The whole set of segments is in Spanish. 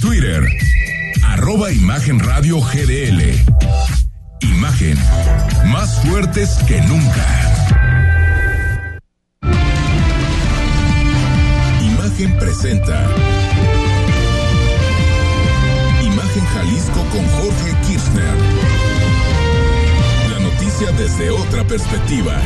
Twitter, arroba Imagen Radio GDL. Imagen, más fuertes que nunca. Imagen presenta. Imagen Jalisco con Jorge Kirchner. La noticia desde otra perspectiva.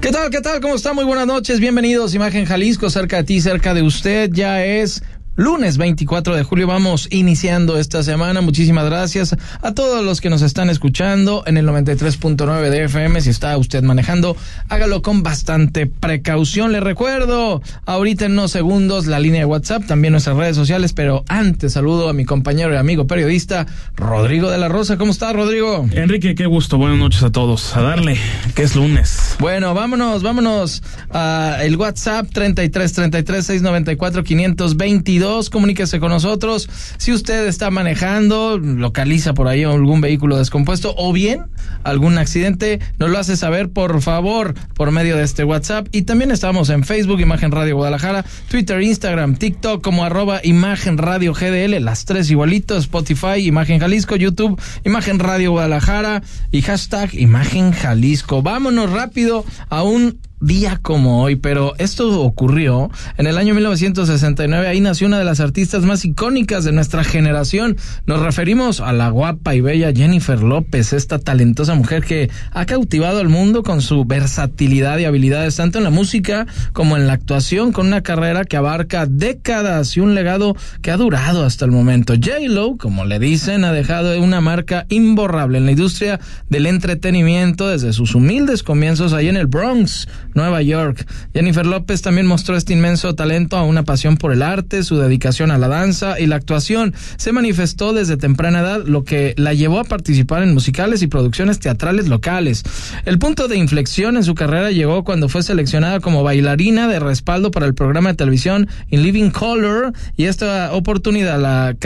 ¿Qué tal? ¿Qué tal? ¿Cómo está? Muy buenas noches. Bienvenidos. Imagen Jalisco, cerca de ti, cerca de usted. Ya es Lunes 24 de julio vamos iniciando esta semana. Muchísimas gracias a todos los que nos están escuchando en el 93.9 de FM. Si está usted manejando, hágalo con bastante precaución. Le recuerdo ahorita en unos segundos la línea de WhatsApp, también nuestras redes sociales, pero antes saludo a mi compañero y amigo periodista Rodrigo de la Rosa. ¿Cómo está, Rodrigo? Enrique, qué gusto. Buenas noches a todos. A darle, que es lunes. Bueno, vámonos, vámonos a el WhatsApp 33 33 694 522 comuníquese con nosotros. Si usted está manejando, localiza por ahí algún vehículo descompuesto o bien algún accidente, nos lo hace saber, por favor, por medio de este WhatsApp. Y también estamos en Facebook, Imagen Radio Guadalajara, Twitter, Instagram, TikTok como arroba Imagen Radio GDL, las tres igualitos, Spotify, Imagen Jalisco, YouTube, Imagen Radio Guadalajara y hashtag Imagen Jalisco. Vámonos rápido a un día como hoy, pero esto ocurrió en el año 1969. Ahí nació una de las artistas más icónicas de nuestra generación. Nos referimos a la guapa y bella Jennifer López, esta talentosa mujer que ha cautivado al mundo con su versatilidad y habilidades tanto en la música como en la actuación, con una carrera que abarca décadas y un legado que ha durado hasta el momento. J-Lo, como le dicen, ha dejado una marca imborrable en la industria del entretenimiento desde sus humildes comienzos ahí en el Bronx Nueva York. Jennifer López también mostró este inmenso talento a una pasión por el arte, su dedicación a la danza y la actuación. Se manifestó desde temprana edad, lo que la llevó a participar en musicales y producciones teatrales locales. El punto de inflexión en su carrera llegó cuando fue seleccionada como bailarina de respaldo para el programa de televisión In Living Color y esta oportunidad la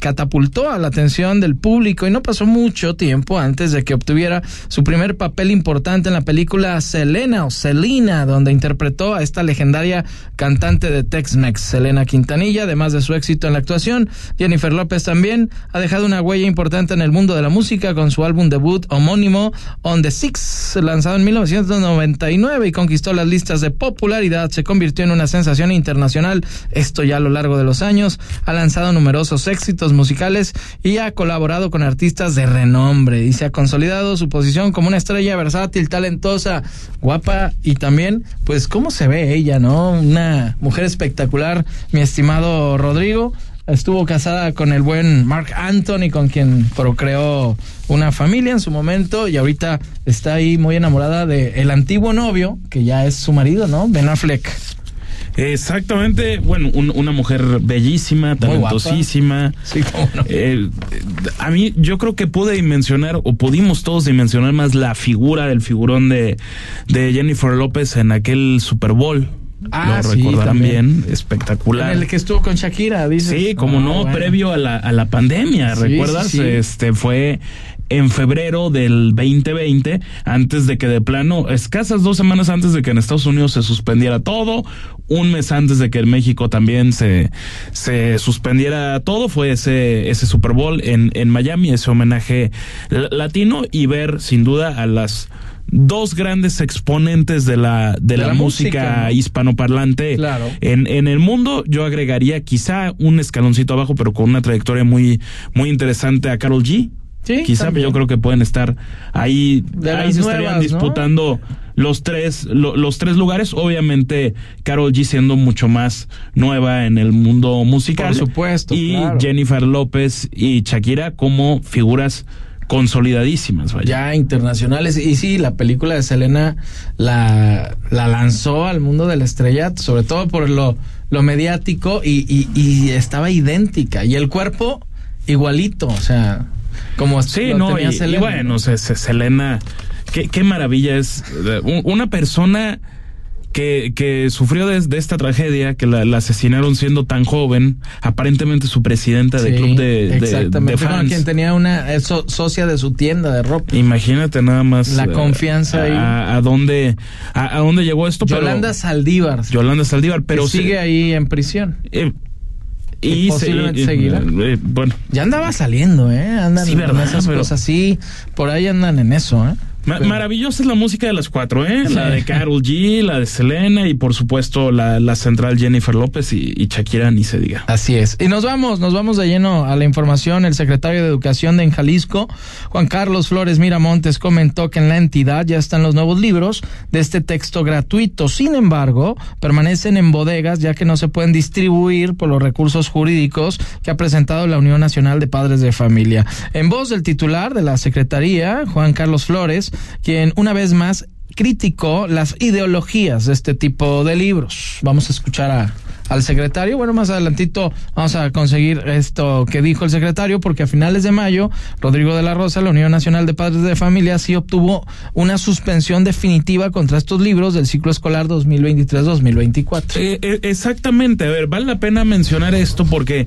catapultó a la atención del público y no pasó mucho tiempo antes de que obtuviera su primer papel importante en la película Selena o Selena, donde interpretó a esta legendaria cantante de Tex-Mex, Selena Quintanilla, además de su éxito en la actuación. Jennifer López también ha dejado una huella importante en el mundo de la música con su álbum debut homónimo On the Six, lanzado en 1999 y conquistó las listas de popularidad. Se convirtió en una sensación internacional, esto ya a lo largo de los años. Ha lanzado numerosos éxitos musicales y ha colaborado con artistas de renombre y se ha consolidado su posición como una estrella versátil, talentosa, guapa y también, pues, cómo se ve ella, ¿no? Una mujer espectacular, mi estimado Rodrigo. Estuvo casada con el buen Mark Anthony, con quien procreó una familia en su momento y ahorita está ahí muy enamorada de el antiguo novio, que ya es su marido, ¿no? Ben Affleck. Exactamente, bueno, una mujer bellísima, talentosísima. Sí, no? eh, a mí yo creo que pude dimensionar o pudimos todos dimensionar más la figura del figurón de, de Jennifer López en aquel Super Bowl. Ah, lo recordarán bien, espectacular. En el que estuvo con Shakira, dice. Sí, como ah, no, bueno. previo a la, a la pandemia, Sí, ¿recuerdas? sí, sí. Este fue en febrero del 2020, antes de que de plano, escasas dos semanas antes de que en Estados Unidos se suspendiera todo, un mes antes de que en México también se, se suspendiera todo, fue ese, ese Super Bowl en, en Miami, ese homenaje latino y ver sin duda a las dos grandes exponentes de la, de, De la, la música, música, ¿no? hispanoparlante Claro. en, en el mundo. Yo agregaría quizá un escaloncito abajo, pero con una trayectoria muy, muy interesante a Carol G. Sí, Quizá también. yo creo que pueden estar ahí, De ahí se estarían disputando los tres, lo- los tres lugares. Obviamente, Carol G siendo mucho más nueva en el mundo musical. Por supuesto, Y claro. Jennifer López y Shakira como figuras consolidadísimas, vaya. ya internacionales. Y sí, la película de Selena la, la lanzó al mundo del estrellato, sobre todo por lo, lo mediático y, y, y estaba idéntica. Y el cuerpo igualito, o sea, como Sí, lo no, tenía y, y Selena. bueno, se, se- Selena, qué, qué maravilla es eh, un- una persona que, que sufrió de, de esta tragedia, que la, la asesinaron siendo tan joven, aparentemente su presidenta de Sí, club de, de- exactamente. de Bueno, fans. quien tenía una es so- socia de su tienda de ropa. Imagínate nada más La eh, confianza ahí. a, a dónde a, a dónde llegó esto pero- Yolanda Saldívar. Yolanda Saldívar pero que sigue ahí en prisión. eh, Y posiblemente seguirá. Eh, bueno. Ya andaba saliendo, ¿eh? Andan Sí, en ¿verdad? esas Pero- cosas así. Por ahí andan en eso, ¿eh? Ma- Pero- maravillosa es la música de las cuatro, ¿eh? La de Carol G, la de Selena y por supuesto la, la central Jennifer López y, y Shakira, ni se diga. Así es. Y nos vamos, nos vamos de lleno a la información. El secretario de Educación de en Jalisco, Juan Carlos Flores Miramontes, comentó que en la entidad ya están los nuevos libros de este texto gratuito. Sin embargo, permanecen en bodegas ya que no se pueden distribuir por los recursos jurídicos que ha presentado la Unión Nacional de Padres de Familia. En voz del titular de la Secretaría, Juan Carlos Flores, quien una vez más criticó las ideologías de este tipo de libros. Vamos a escuchar a, al secretario. Bueno, más adelantito vamos a conseguir esto que dijo el secretario, porque a finales de mayo, Rodrigo de la Rosa, la Unión Nacional de Padres de Familia, sí obtuvo una suspensión definitiva contra estos libros del ciclo escolar 2023-2024. Eh, eh, exactamente, a ver, vale la pena mencionar esto porque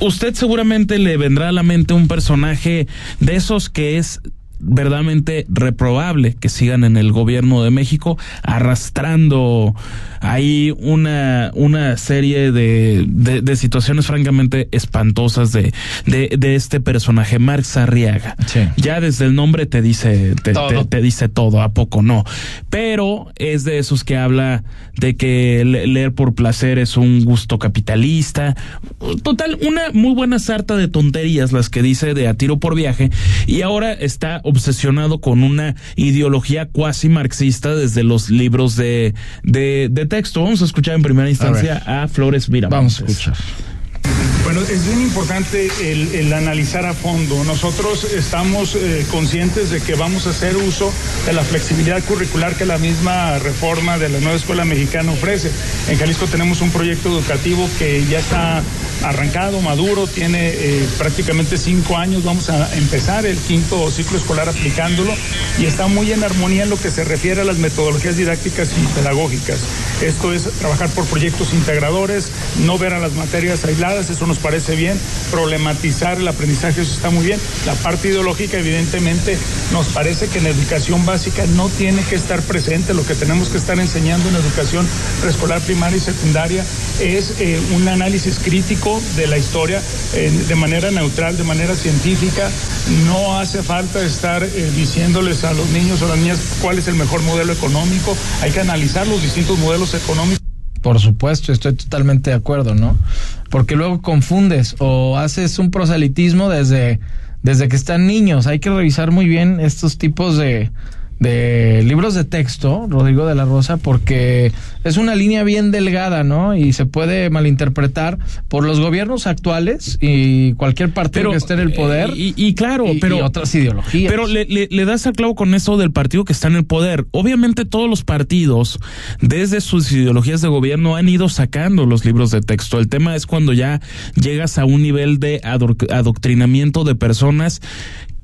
usted seguramente le vendrá a la mente un personaje de esos que es verdaderamente reprobable que sigan en el gobierno de México arrastrando ahí una, una serie de, de, de situaciones francamente espantosas de, de, de este personaje, Marx Sarriaga. Sí. Ya desde el nombre te dice, te, te- te dice todo, ¿a poco no? Pero es de esos que habla de que le- leer por placer es un gusto capitalista. Total, una muy buena sarta de tonterías las que dice de a tiro por viaje y ahora está obsesionado con una ideología cuasi marxista desde los libros de, de, de texto. Vamos a escuchar en primera instancia a, Flores Miramontes. Vamos a escuchar. Bueno, es bien importante el, analizar a fondo. Nosotros estamos eh, conscientes de que vamos a hacer uso de la flexibilidad curricular que la misma reforma de la nueva escuela mexicana ofrece. En Jalisco tenemos un proyecto educativo que ya está arrancado, maduro, tiene eh, prácticamente cinco años. Vamos a empezar el quinto ciclo escolar aplicándolo y está muy en armonía en lo que se refiere a las metodologías didácticas y pedagógicas. Esto es trabajar por proyectos integradores, no ver a las materias aisladas, nos parece bien, problematizar el aprendizaje, eso está muy bien. La parte ideológica, evidentemente, nos parece que en educación básica no tiene que estar presente, lo que tenemos que estar enseñando en educación preescolar, primaria y secundaria es eh, un análisis crítico de la historia eh, de manera neutral, de manera científica. No hace falta estar eh, diciéndoles a los niños o las niñas cuál es el mejor modelo económico, hay que analizar los distintos modelos económicos. Por supuesto, estoy totalmente de acuerdo, ¿no? Porque luego confundes o haces un proselitismo desde, desde que están niños. Hay que revisar muy bien estos tipos de, de libros de texto, Rodrigo de la Rosa, porque es una línea bien delgada, ¿no? Y se puede malinterpretar por los gobiernos actuales y cualquier partido que esté en el poder. eh, y, y claro, y- pero y otras ideologías. Pero le, le- le das al clavo con eso del partido que está en el poder. Obviamente todos los partidos, desde sus ideologías de gobierno, han ido sacando los libros de texto. El tema es cuando ya llegas a un nivel de adoctrinamiento de personas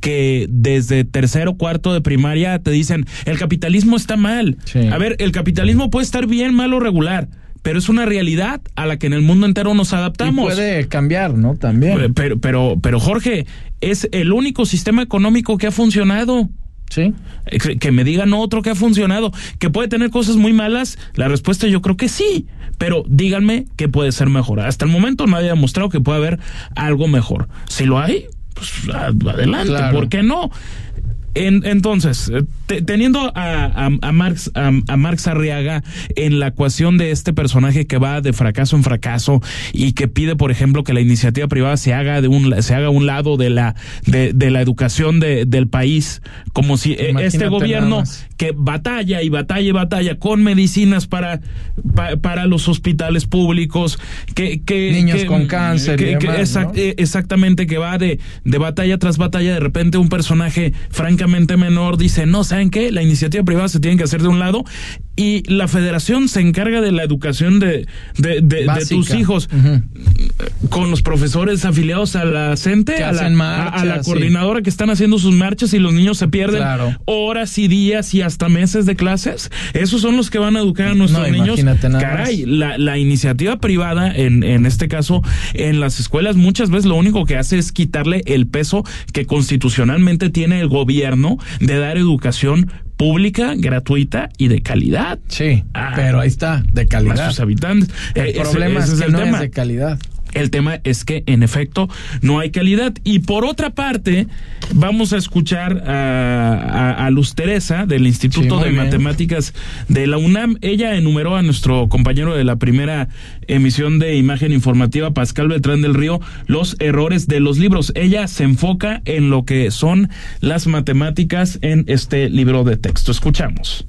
que desde tercero cuarto de primaria te dicen el capitalismo está mal. Sí. A ver, el capitalismo puede estar bien, mal o regular, pero es una realidad a la que en el mundo entero nos Y adaptamos. puede cambiar, ¿no? También. Pero, pero, pero Jorge, es el único sistema económico que ha funcionado. Sí. Eh, Que que me digan otro que ha funcionado, que puede tener cosas muy malas, la respuesta yo creo que sí, pero díganme que puede ser mejor. Hasta el momento nadie ha demostrado que puede haber algo mejor. Si lo hay, pues adelante, Claro. ¿por qué no? En- entonces, eh, te- teniendo a, a, a Marx, a, a Marx Arriaga en la ecuación de este personaje que va de fracaso en fracaso y que pide, por ejemplo, que la iniciativa privada se haga de un se haga un lado de la de, de la educación de- del país, como si eh, Imagínate este gobierno que batalla y batalla y batalla con medicinas para pa- para los hospitales públicos, que, que Niños que- con cáncer que- que demás, exact- ¿no? eh, exactamente que va de, de batalla tras batalla, de repente un personaje francamente menor dice, no, ¿saben qué? La iniciativa privada se tiene que hacer de un lado y la federación se encarga de la educación de, de, de- de Básica. tus hijos con los profesores afiliados a la CENTE, a la, hacen a- a la marchas, sí. coordinadora que están haciendo sus marchas y los niños se pierden Claro. horas y días y hasta meses de clases. Esos son los que van a educar a nuestros No, niños. nada Caray, la, la iniciativa privada, en, en este caso, en las escuelas, muchas veces lo único que hace es quitarle el peso que constitucionalmente tiene el gobierno de dar educación pública, gratuita y de calidad Sí, Ah. pero ahí está, de a calidad. sus habitantes. Eh, El ese- problema ese es que el no tema. es de calidad. El tema es que, en efecto, no hay calidad. Y por otra parte, vamos a escuchar a, a, a Luz Teresa del Instituto Sí, de bien. Matemáticas de la UNAM. Ella enumeró a nuestro compañero de la primera emisión de imagen informativa, Pascal Beltrán del Río, los errores de los libros. Ella se enfoca en lo que son las matemáticas en este libro de texto. Escuchamos.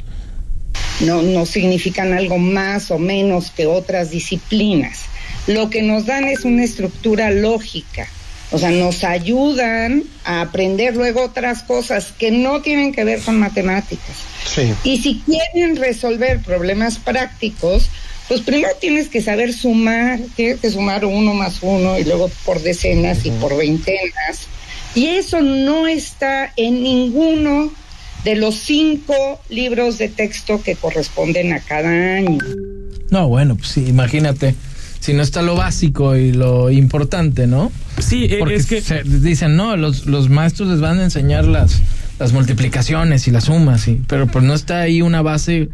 no, no significan algo más o menos que otras disciplinas. Lo que nos dan es una estructura lógica, o sea, nos ayudan a aprender luego otras cosas que no tienen que ver con matemáticas. Sí. Y si quieren resolver problemas prácticos, pues primero tienes que saber sumar, tienes que sumar uno más uno y luego por decenas y por veintenas. Y eso no está en ninguno de los cinco libros de texto que corresponden a cada año. No, bueno, pues sí, imagínate. Si no está lo básico y lo importante, ¿no? Sí, eh, Porque es que... se- dicen, no, los, los maestros les van a enseñar las, las multiplicaciones y las sumas, y, pero pues no está ahí una base.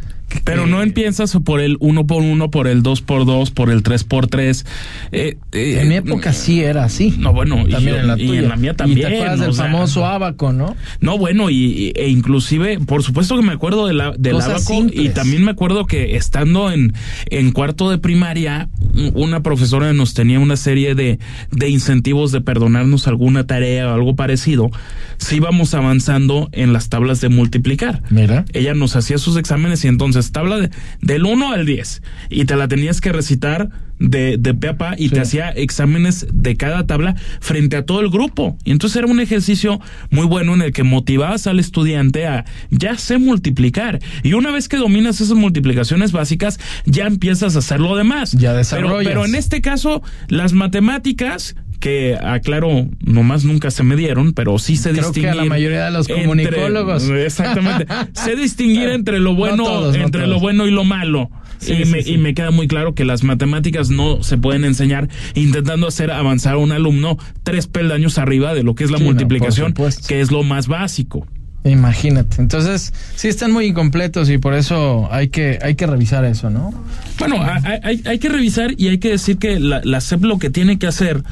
Pero que- no empiezas por el uno por uno, por el dos por dos, por el tres por tres. Eh, eh, En mi época sí era así. No, bueno, y también yo- en la y tuya. en la mía Y también, te acuerdas del sea, famoso abaco, ¿no? No, bueno, y, y- e inclusive, por supuesto que me acuerdo de la, del abaco simples. y también me acuerdo que estando en, en cuarto de primaria, un- una profesora nos tenía una serie de, de incentivos de perdonarnos alguna tarea o algo parecido si íbamos avanzando en las tablas de multiplicar. Mira. Ella nos hacía sus exámenes y entonces tabla de, del 1 al 10 y te la tenías que recitar de, de pe a pa y Sí. te hacía exámenes de cada tabla frente a todo el grupo. Y entonces era un ejercicio muy bueno en el que motivabas al estudiante a ya sé multiplicar. Y una vez que dominas esas multiplicaciones básicas, ya empiezas a hacer lo demás. Ya pero, desarrollas. pero en este caso, las matemáticas que aclaro, nomás nunca se me dieron, pero sí se Creo que a la mayoría de los entre- comunicólogos. exactamente. sé distinguir entre lo bueno, No todos, no entre todos. lo bueno y lo malo. Sí, y, sí, me, sí. y me queda muy claro que las matemáticas no se pueden enseñar intentando hacer avanzar a un alumno tres peldaños arriba de lo que es la no, multiplicación, que es lo más básico. Imagínate. Entonces, sí están muy incompletos y por eso hay que, hay que revisar eso, ¿no? Bueno, hay, hay que revisar y hay que decir que la, la SEP lo que tiene que hacer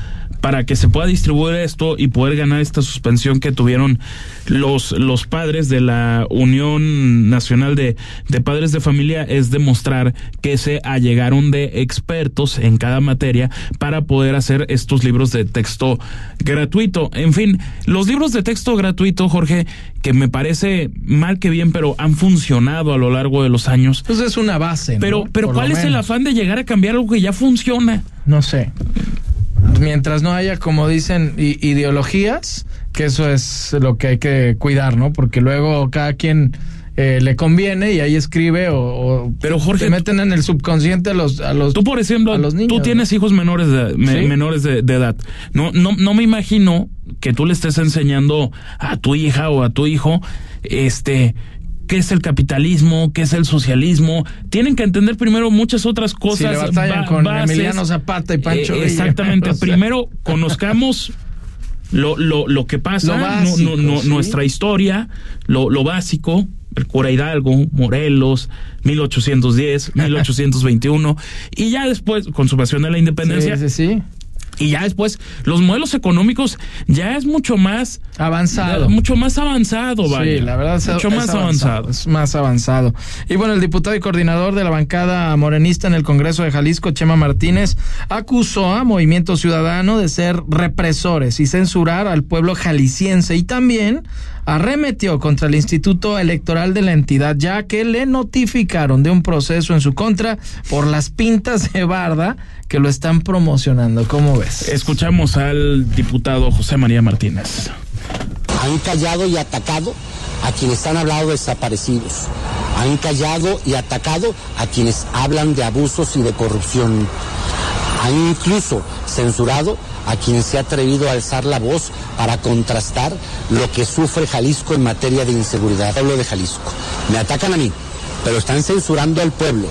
para que se pueda distribuir esto y poder ganar esta suspensión que tuvieron los, los padres de la Unión Nacional de, de Padres de Familia es demostrar que se allegaron de expertos en cada materia para poder hacer estos libros de texto gratuito. En fin, los libros de texto gratuito, Jorge, que me parece mal que bien, pero han funcionado a lo largo de los años. Pues es una base, ¿no? Pero, pero Por ¿cuál es el afán de llegar a cambiar algo que ya funciona? No sé. Mientras no haya, como dicen, ideologías, que eso es lo que hay que cuidar, ¿no? Porque luego cada quien eh, le conviene y ahí escribe o, o Pero, Jorge, te meten en el subconsciente a los a los Tú, por ejemplo, a los niños, tú ¿no? tienes hijos menores de, me- Sí. menores de, de edad. No, no, no me imagino que tú le estés enseñando a tu hija o a tu hijo, este, qué es el capitalismo, qué es el socialismo. Tienen que entender primero muchas otras si cosas. le batallan ba- con bases. Emiliano Zapata y Pancho Eh, Villa. exactamente. O sea, Primero conozcamos lo, lo, lo que pasa, Lo no- básico, no- no- sí. nuestra historia, lo, lo básico, el cura Hidalgo, Morelos, 1810, 1821, y ya después, consumación de la independencia, Sí, sí, sí. Y ya después, los modelos económicos ya es mucho más Avanzado. mucho más avanzado, vaya. Sí, la verdad es, mucho es más avanzado. Es más avanzado. Y bueno, el diputado y coordinador de la bancada morenista en el Congreso de Jalisco, Chema Martínez, acusó a Movimiento Ciudadano de ser represores y censurar al pueblo jalisciense y también arremetió contra el Instituto Electoral de la entidad, ya que le notificaron de un proceso en su contra por las pintas de barda que lo están promocionando. ¿Cómo ves? Escuchamos al diputado José María Martínez. Han callado y atacado a quienes han hablado de desaparecidos. Han callado y atacado a quienes hablan de abusos y de corrupción. Han incluso censurado a quien se ha atrevido a alzar la voz para contrastar lo que sufre Jalisco en materia de inseguridad. Pueblo de Jalisco. Me atacan a mí, pero están censurando al pueblo.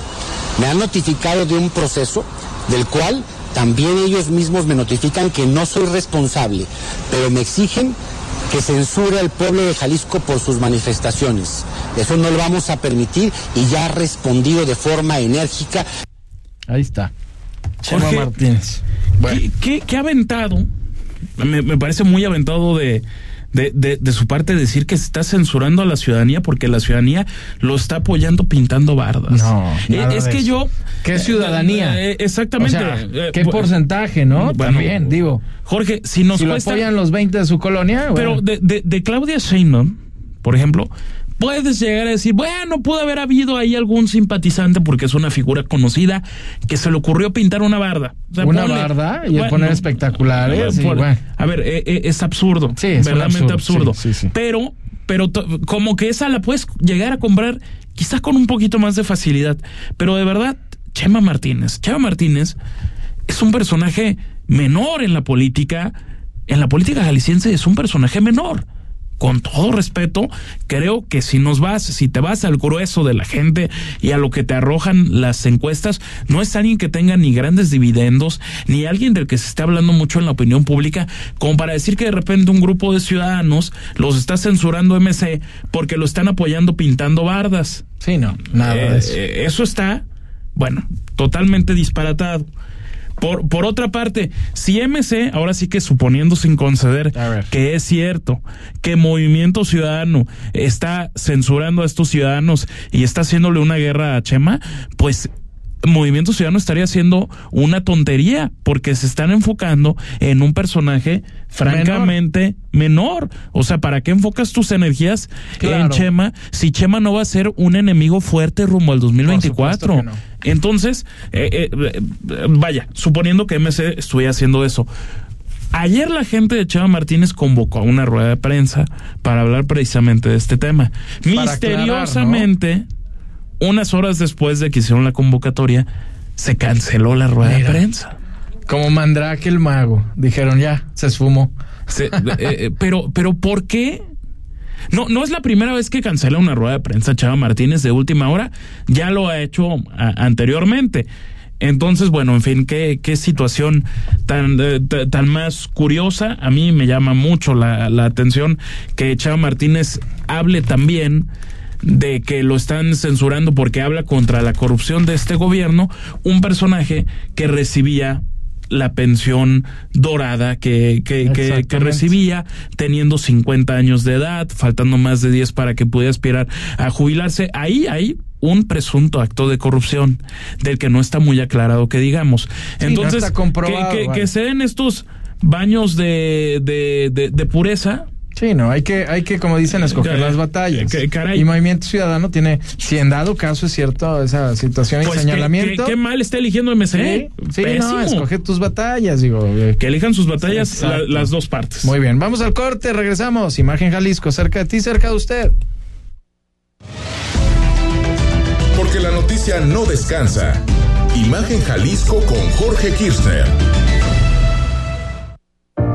Me han notificado de un proceso del cual también ellos mismos me notifican que no soy responsable, pero me exigen que censure al pueblo de Jalisco por sus manifestaciones. Eso no lo vamos a permitir y ya ha respondido de forma enérgica Ahí está. Chema Jorge, Martínez. ¿Qué, qué, qué aventado? Me, me parece muy aventado de, de, de, de, su parte decir que se está censurando a la ciudadanía porque la ciudadanía lo está apoyando pintando bardas. No, Eh, es que yo. ¿Qué ciudadanía? Eh, exactamente. O sea, Eh, ¿Qué porcentaje, no? bueno, También, digo. Jorge, si nos si lo cuesta. apoyan los 20 de su colonia, Pero de, de, de Claudia Sheinbaum, por ejemplo, puedes llegar a decir, bueno, pudo haber habido ahí algún simpatizante porque es una figura conocida que se le ocurrió pintar una barda. O sea, una ponle- barda y bueno, poner espectaculares. y por- bueno. A ver, eh, eh, es absurdo. Sí, es verdaderamente absurdo, absurdo. sí, sí, sí. Pero, pero como que esa la puedes llegar a comprar quizás con un poquito más de facilidad. Pero de verdad, Chema Martínez, Chema Martínez es un personaje menor en la política. En la política jalisciense es un personaje menor. Con todo respeto, creo que si nos vas, si te vas al grueso de la gente y a lo que te arrojan las encuestas, no es alguien que tenga ni grandes dividendos, ni alguien del que se está hablando mucho en la opinión pública, como para decir que de repente un grupo de ciudadanos los está censurando MC porque lo están apoyando pintando bardas. Sí, no, nada Eh, de eso. eh, eso está, bueno, totalmente disparatado. Por, por otra parte, si MC, ahora sí que suponiendo sin conceder que es cierto que Movimiento Ciudadano está censurando a estos ciudadanos y está haciéndole una guerra a Chema, pues Movimiento Ciudadano estaría haciendo una tontería porque se están enfocando en un personaje francamente menor. O sea, ¿para qué enfocas tus energías Claro. en Chema si Chema no va a ser un enemigo fuerte rumbo al 2024? Por supuesto que Entonces, eh, eh, eh, vaya, suponiendo que MC estuviera haciendo eso. Ayer la gente de Chema Martínez convocó a una rueda de prensa para hablar precisamente de este tema. Para Misteriosamente, unas horas después de que hicieron la convocatoria, se canceló la rueda Mira. de prensa. Como Mandrake el mago. Dijeron ya, se esfumó. Se- eh, eh, pero, pero ¿por qué? No, no es la primera vez que cancela una rueda de prensa Chava Martínez de última hora, ya lo ha hecho a- anteriormente. Entonces, bueno, en fin, qué, qué situación tan, eh, tan más curiosa. A mí me llama mucho la, la atención que Chava Martínez hable también de que lo están censurando porque habla contra la corrupción de este gobierno, un personaje que recibía la pensión dorada que, que, que, que recibía teniendo 50 años de edad, faltando más de 10 para que pudiera aspirar a jubilarse. Ahí hay un presunto acto de corrupción del que no está muy aclarado que digamos. Entonces, que, que- vaya. que se den estos baños de, de, de, de pureza, Sí, no, hay que, hay que, como dicen, escoger Caray, las batallas. caray. Y Movimiento Ciudadano tiene, si en dado caso es cierto esa situación y pues señalamiento. qué mal está eligiendo MC. sí, sí, no, escoge tus batallas, digo. eh. Que elijan sus batallas Sí, la- exacto. las dos partes. Muy bien, vamos al corte, regresamos. Imagen Jalisco, cerca de ti, cerca de usted. Porque la noticia no descansa. Imagen Jalisco con Jorge Kirchner.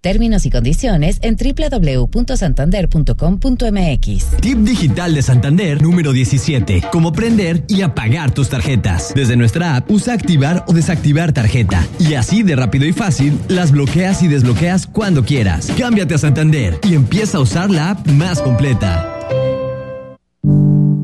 Términos y condiciones en www.santander.com.mx. Tip digital de Santander número 17. Cómo prender y apagar tus tarjetas. Desde nuestra app, usa activar o desactivar tarjeta. Y así de rápido y fácil, las bloqueas y desbloqueas cuando quieras. Cámbiate a Santander y empieza a usar la app más completa.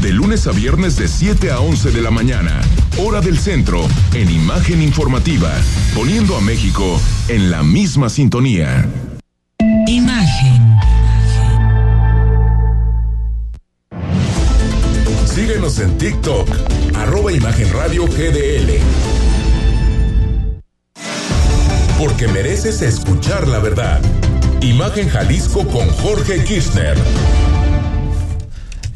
de lunes a viernes de 7 a 11 de la mañana, hora del centro, en imagen informativa, poniendo a México en la misma sintonía. Imagen. Síguenos en TikTok, arroba Imagen Radio GDL. Porque mereces escuchar la verdad. Imagen Jalisco con Jorge Kirchner.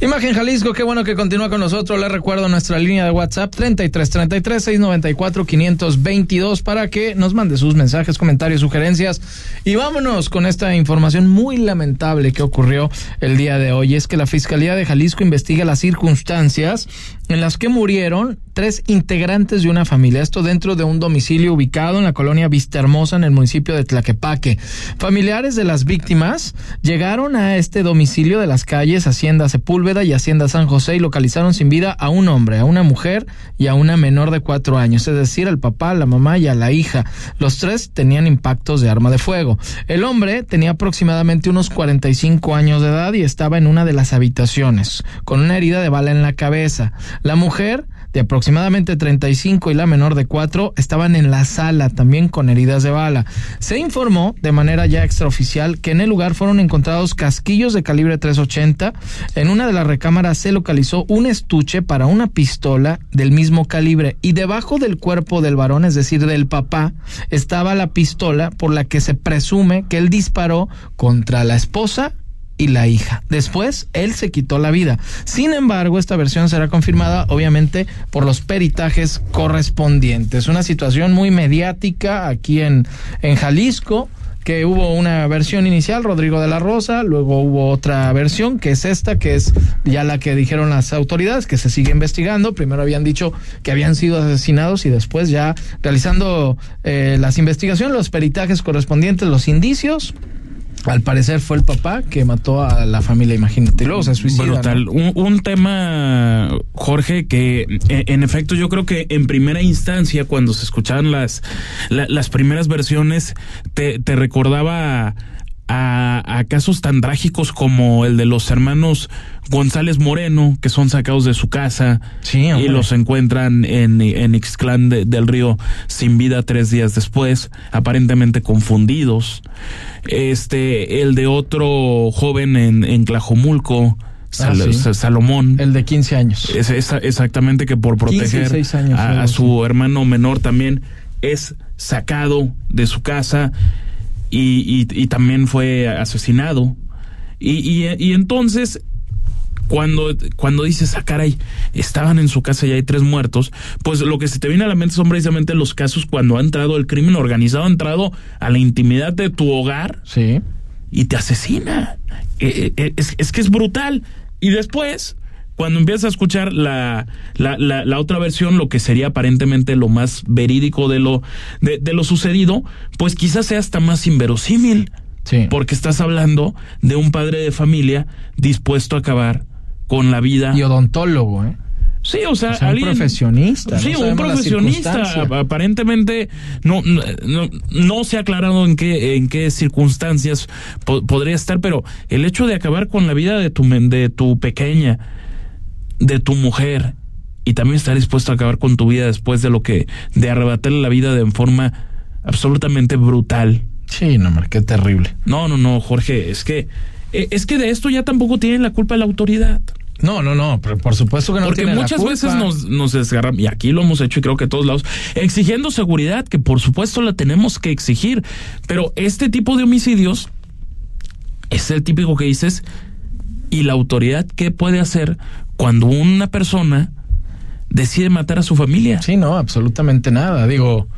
Imagen Jalisco, qué bueno que continúa con nosotros. Le recuerdo nuestra línea de WhatsApp 33 33 694 522 para que nos mande sus mensajes, comentarios, sugerencias. Y vámonos con esta información muy lamentable que ocurrió el día de hoy. Es que la Fiscalía de Jalisco investiga las circunstancias en las que murieron tres integrantes de una familia. Esto dentro de un domicilio ubicado en la colonia Vista Hermosa en el municipio de Tlaquepaque. Familiares de las víctimas llegaron a este domicilio de las calles Hacienda Sepúlveda y Hacienda San José y localizaron sin vida a un hombre, a una mujer y a una menor de cuatro años, es decir, al papá, la mamá y a la hija. Los tres tenían impactos de arma de fuego. El hombre tenía aproximadamente unos 45 años de edad y estaba en una de las habitaciones, con una herida de bala en la cabeza. La mujer, de aproximadamente 35 y la menor de 4, estaban en la sala también con heridas de bala. Se informó de manera ya extraoficial que en el lugar fueron encontrados casquillos de calibre 380. En una de las recámaras se localizó un estuche para una pistola del mismo calibre y debajo del cuerpo del varón, es decir, del papá, estaba la pistola por la que se presume que él disparó contra la esposa y la hija. Después, él se quitó la vida. Sin embargo, esta versión será confirmada, obviamente, por los peritajes correspondientes. Una situación muy mediática aquí en, en Jalisco que hubo una versión inicial, Rodrigo de la Rosa, luego hubo otra versión, que es esta, que es ya la que dijeron las autoridades, que se sigue investigando. Primero habían dicho que habían sido asesinados y después ya realizando eh, las investigaciones, los peritajes correspondientes, los indicios, al parecer fue el papá que mató a la familia, imagínate. Luego se. Brutal. Un, tema, Jorge, que eh, en efecto yo creo que en primera instancia, cuando se escuchaban las, la- las primeras versiones, te, te recordaba a, a casos tan trágicos como el de los hermanos González Moreno, que son sacados de su casa y los encuentran en, en Ixtlán de- del Río sin vida tres días después, aparentemente confundidos. Este, el de otro joven en, en Tlajomulco, Sal- Ah, sí. Salomón. El de 15 años. Es, exactamente que por 15 y proteger 6 años, a, su hermano menor también es sacado de su casa y, y- y también fue asesinado. Y, y- y entonces, cuando, cuando dices, ah, caray, estaban en su casa y hay tres muertos, pues lo que se te viene a la mente son precisamente los casos cuando ha entrado el crimen organizado, ha entrado a la intimidad de tu hogar Sí. y te asesina. Eh, eh, es, es que es brutal. Y después, cuando empiezas a escuchar la, la, la, la otra versión, lo que sería aparentemente lo más verídico de lo, de, de lo sucedido, pues quizás sea hasta más inverosímil. Sí. Porque estás hablando de un padre de familia dispuesto a acabar con la vida. Y odontólogo, ¿eh? Sí, o sea, O sea, un profesionista, Sí, no un profesionista. Aparentemente no, no, no- se ha aclarado en qué, en qué circunstancias po- podría estar, pero el hecho de acabar con la vida de tu, de tu pequeña, de tu mujer, y también estar dispuesto a acabar con tu vida después de lo que, de arrebatarle la vida de forma absolutamente brutal. Sí, no, qué terrible. No, no, no, Jorge, es que, eh, es que de esto ya tampoco tiene la culpa la autoridad. No, no, no, pero por supuesto que no Porque tiene la muchas culpa. veces nos, nos desgarramos, y aquí lo hemos hecho y creo que todos lados, exigiendo seguridad, que por supuesto la tenemos que exigir, pero este tipo de homicidios es el típico que dices, y la autoridad, ¿qué puede hacer cuando una persona decide matar a su familia? Sí, no, absolutamente nada. Digo,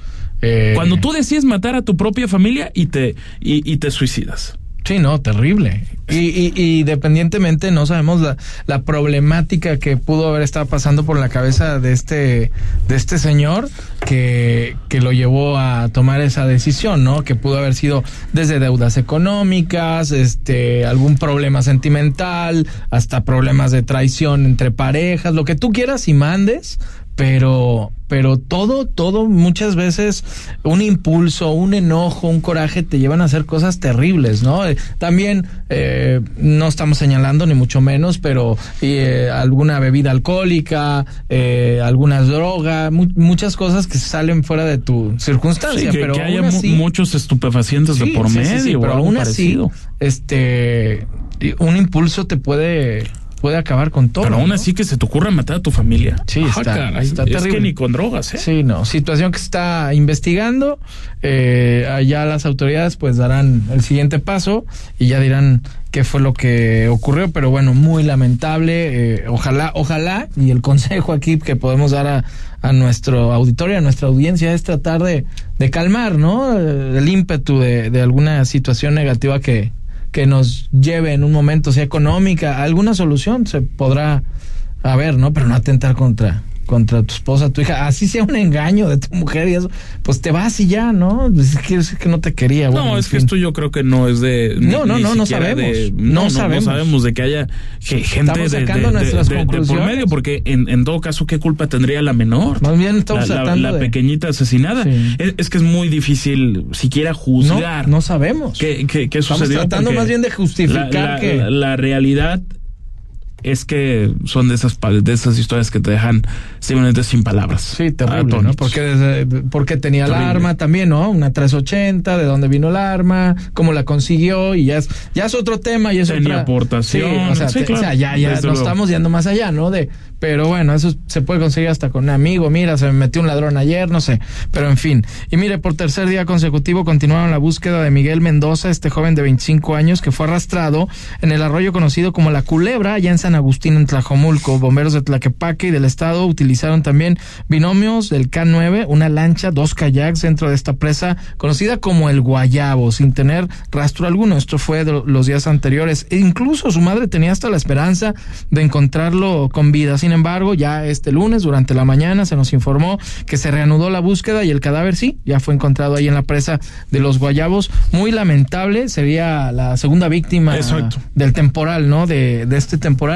eh, Cuando tú decides matar a tu propia familia y te, y, y te suicidas. Sí, no, terrible. Y, y, y dependientemente no sabemos la, la problemática que pudo haber estado pasando por la cabeza de este, de este señor que, que lo llevó a tomar esa decisión, ¿no? Que pudo haber sido desde deudas económicas, este, algún problema sentimental, hasta problemas de traición entre parejas, lo que tú quieras y mandes, pero pero todo todo muchas veces un impulso un enojo un coraje te llevan a hacer cosas terribles no Eh, también eh, no estamos señalando ni mucho menos pero eh, alguna bebida alcohólica eh, algunas drogas mu- muchas cosas que salen fuera de tu circunstancia Sí, que, pero que haya así- muchos estupefacientes de por sí, medio. o pero algo aún así, este, un impulso te puede, puede acabar con todo. Pero aún ¿no? así que se te ocurra matar a tu familia. Sí, Ah, está, caray, está es terrible. que ni con drogas, ¿eh? Sí, no, situación que se está investigando, eh, allá las autoridades pues darán el siguiente paso y ya dirán qué fue lo que ocurrió, pero bueno, muy lamentable, eh, ojalá, ojalá, y el consejo aquí que podemos dar a, a nuestro auditorio, a nuestra audiencia es tratar de, de calmar, ¿no? El ímpetu de, de alguna situación negativa que, que nos lleve en un momento, sea económica, alguna solución se podrá haber, ¿no? Pero no atentar contra contra tu esposa, tu hija, así sea un engaño de tu mujer y eso, pues te vas y ya, ¿no? Es que, es que no te quería. bueno, no, es que fin. esto yo creo que no es de. ni- No, no, ni no, no sabemos. de- No no, no, sabemos. no sabemos de que haya ge- gente Estamos sacando de- nuestras de- de por conclusiones. medio, porque en, en todo caso, ¿qué culpa tendría la menor? Más bien estamos la, la- tratando la pequeñita asesinada. Es, es que es muy difícil siquiera juzgar. No, no sabemos. ¿Qué, qué, qué Estamos sucedió? tratando Porque más bien de justificar la, que- la realidad es que son de esas de esas historias que te dejan simplemente sin palabras. Sí, terrible, ¿no? Atónitos. Porque, desde- porque tenía la Terrible. arma también, ¿no? Una 380, de dónde vino el arma, cómo la consiguió y ya es, ya es otro tema y es Tenía otra- aportación. Sí, o sea, Sí, te- claro. o sea, ya, ya nos luego. estamos yendo más allá, ¿no? De, pero bueno, eso se puede conseguir hasta con un amigo. Mira, se me metió un ladrón ayer, no sé. Pero en fin. Y mire, por tercer día consecutivo continuaron la búsqueda de Miguel Mendoza, este joven de 25 años que fue arrastrado en el arroyo conocido como La Culebra, allá en San Agustín, en Tlajomulco. Bomberos de Tlaquepaque y del estado utilizaron también binomios del K9, una lancha, dos kayaks dentro de esta presa conocida como el Guayabo, sin tener rastro alguno. Esto fue de los días anteriores. E incluso su madre tenía hasta la esperanza de encontrarlo con vida. Sin embargo, ya este lunes, durante la mañana, se nos informó que se reanudó la búsqueda y el cadáver sí, ya fue encontrado ahí en la presa de los Guayabos. Muy lamentable, sería la segunda víctima Exacto. del temporal, ¿no? De, de este temporal.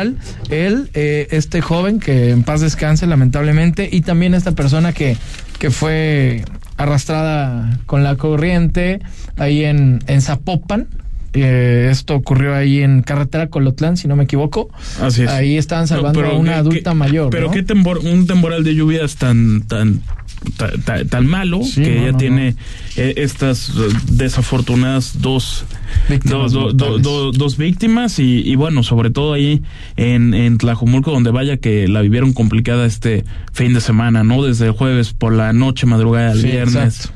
Él, eh, este joven que en paz descanse, lamentablemente, y también esta persona que, que fue arrastrada con la corriente ahí en, en Zapopan. Eh, esto ocurrió ahí en carretera Colotlán, si no me equivoco. Así es. Ahí estaban salvando a una qué- adulta qué- mayor. Pero ¿no? qué tembor, un temporal de lluvias tan tan ta- ta- tan, malo Sí, que no, ya no, tiene eh, estas eh, desafortunadas dos Víctimas dos, do- do- mortales. do- dos víctimas y, y bueno sobre todo ahí en, en Tlajomulco donde vaya que la vivieron complicada este fin de semana no desde el jueves por la noche madrugada al Sí, viernes exacto.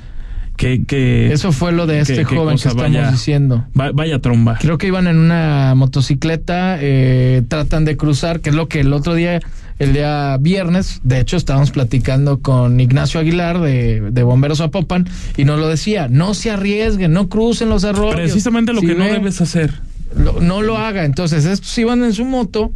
que, que Eso fue lo de este joven que estamos vaya- diciendo. va- vaya tromba Creo que iban en una motocicleta, eh, tratan de cruzar, que es lo que el otro día, el día viernes, de hecho estábamos platicando con Ignacio Aguilar de, de Bomberos Zapopan y nos lo decía, no se arriesguen, no crucen los arroyos. precisamente lo Si que no debes hacer lo- no lo haga. Entonces, estos iban en su moto,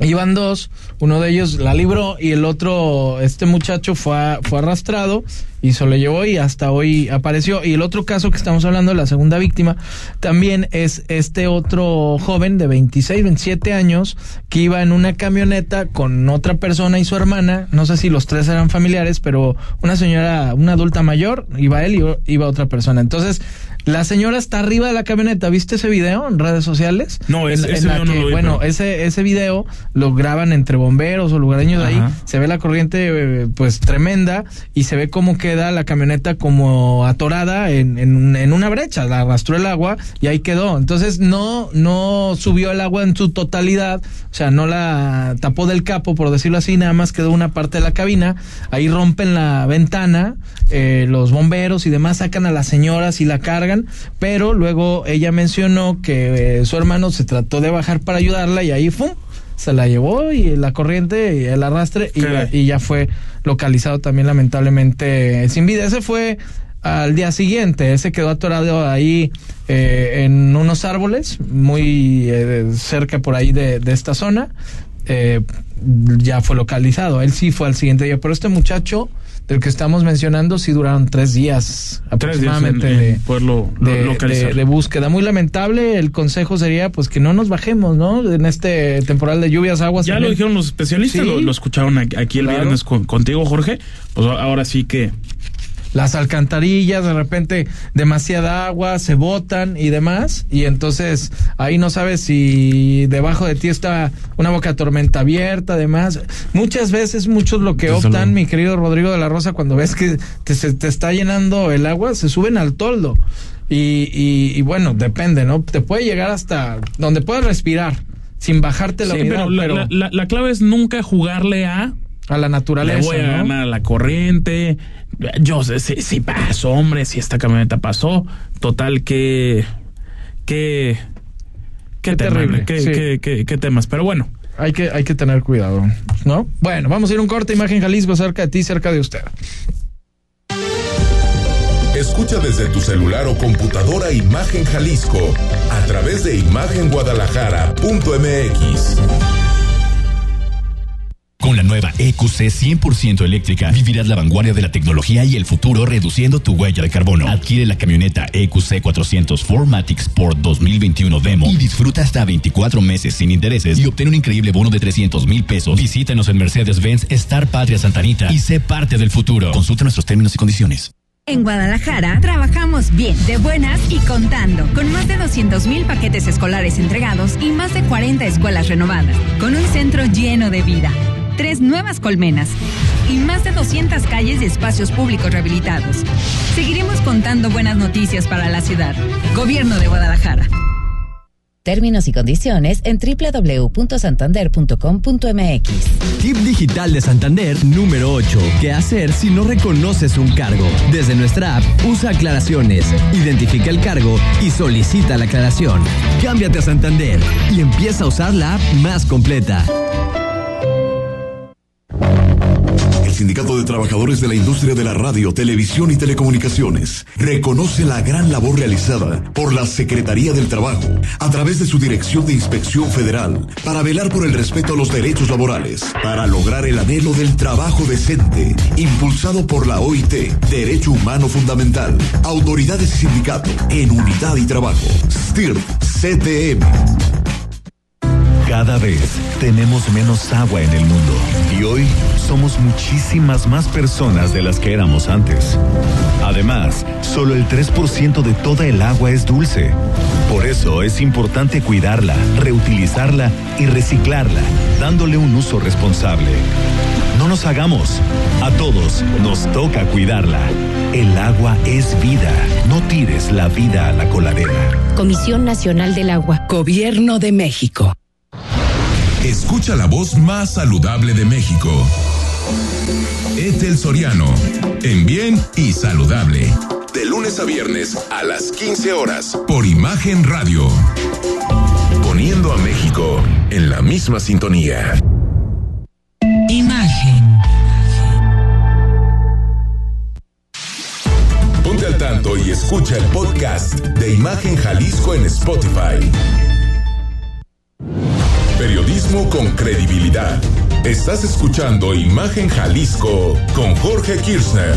iban dos, uno de ellos la libró y el otro, este muchacho fue, fue arrastrado y se lo llevó y hasta hoy apareció. Y el otro caso que estamos hablando, la segunda víctima, también es este otro joven de 26, 27 años que iba en una camioneta con otra persona y su hermana, no sé si los tres eran familiares, pero una señora, una adulta mayor, iba él y iba otra persona. Entonces, la señora está arriba de la camioneta, ¿viste ese video en redes sociales? No, En- ese- en video no lo vi, Bueno, pero- ese, ese video lo graban entre bomberos o lugareños de ahí, se ve la corriente eh, pues tremenda y se ve cómo queda la camioneta como atorada en, en, en una brecha, la arrastró el agua y ahí quedó. Entonces no, no subió el agua en su totalidad, o sea, no la tapó del capo, por decirlo así, nada más quedó una parte de la cabina, ahí rompen la ventana, eh, los bomberos y demás sacan a las señoras y la cargan, pero luego ella mencionó que eh, su hermano se trató de bajar para ayudarla y ahí ¡fum! se la llevó y la corriente y el arrastre y, y ya fue localizado también lamentablemente sin vida. Ese fue al día siguiente, ese quedó atorado ahí eh, en unos árboles muy eh, cerca por ahí de, de esta zona. Eh, ya fue localizado. Él sí fue al siguiente día, pero este muchacho del que estamos mencionando, sí duraron tres días Tres días en- aproximadamente en de, de- localizar. de- de búsqueda. Muy lamentable, el consejo sería pues que no nos bajemos, ¿no? En este temporal de lluvias, aguas. Ya lo dijeron los especialistas, Sí. lo, lo escucharon aquí, aquí el Claro. viernes con- contigo, Jorge. Pues ahora sí que las alcantarillas, de repente demasiada agua, se botan y demás, y entonces ahí no sabes si debajo de ti está una boca de tormenta abierta, además. Muchas veces, muchos lo que optan, mi querido Rodrigo de la Rosa, cuando ves que te, se te está llenando el agua, se suben al toldo. Y, y, y bueno, depende, ¿no? Te puede llegar hasta donde puedes respirar, sin bajarte la Sí, unidad, pero la, pero la- la- la clave es nunca jugarle a a la naturaleza, le voy a ¿no? ganar a la corriente. Yo sé si, si pasó, hombre, si esta camioneta pasó. Total que que qué, Qué tema, terrible, qué, sí. qué- qué- qué temas, pero bueno. Hay que, hay que tener cuidado, ¿no? Bueno, vamos a ir a un corte, imagen Jalisco, cerca de ti, cerca de usted. Escucha desde tu celular o computadora Imagen Jalisco a través de imagenguadalajara.mx. Con la nueva EQC 100% eléctrica, vivirás la vanguardia de la tecnología y el futuro reduciendo tu huella de carbono. Adquiere la camioneta EQC 400 4MATIC Sport 2021 Demo y disfruta hasta 24 meses sin intereses y obtén un increíble bono de 300 mil pesos. Visítanos en Mercedes-Benz Star Patria Santanita y sé parte del futuro. Consulta nuestros términos y condiciones. En Guadalajara trabajamos bien, de buenas y contando, con más de 200 mil paquetes escolares entregados y más de 40 escuelas renovadas, con un centro lleno de vida, tres nuevas colmenas y más de 200 calles y espacios públicos rehabilitados. Seguiremos contando buenas noticias para la ciudad. Gobierno de Guadalajara. Términos y condiciones en www.santander.com.mx. Tip digital de Santander número 8. ¿Qué hacer si no reconoces un cargo? Desde nuestra app, usa aclaraciones, identifica el cargo y solicita la aclaración. Cámbiate a Santander y empieza a usar la app más completa. Sindicato de Trabajadores de la Industria de la Radio, Televisión y Telecomunicaciones reconoce la gran labor realizada por la Secretaría del Trabajo a través de su Dirección de Inspección Federal para velar por el respeto a los derechos laborales, para lograr el anhelo del trabajo decente, impulsado por la OIT, Derecho Humano Fundamental, autoridades y sindicato en unidad y trabajo. STIRP, CTM. Cada vez tenemos menos agua en el mundo y hoy somos muchísimas más personas de las que éramos antes. Además, solo el 3% de toda el agua es dulce. Por eso es importante cuidarla, reutilizarla y reciclarla, dándole un uso responsable. No nos hagamos. A todos nos toca cuidarla. El agua es vida. No tires la vida a la coladera. Comisión Nacional del Agua. Gobierno de México. Escucha la voz más saludable de México. Etel Soriano, en bien y saludable. De lunes a viernes a las 15 horas por Imagen Radio. Poniendo a México en la misma sintonía. Imagen. Ponte al tanto y escucha el podcast de Imagen Jalisco en Spotify. Periodismo con credibilidad. Estás escuchando Imagen Jalisco con Jorge Kirchner.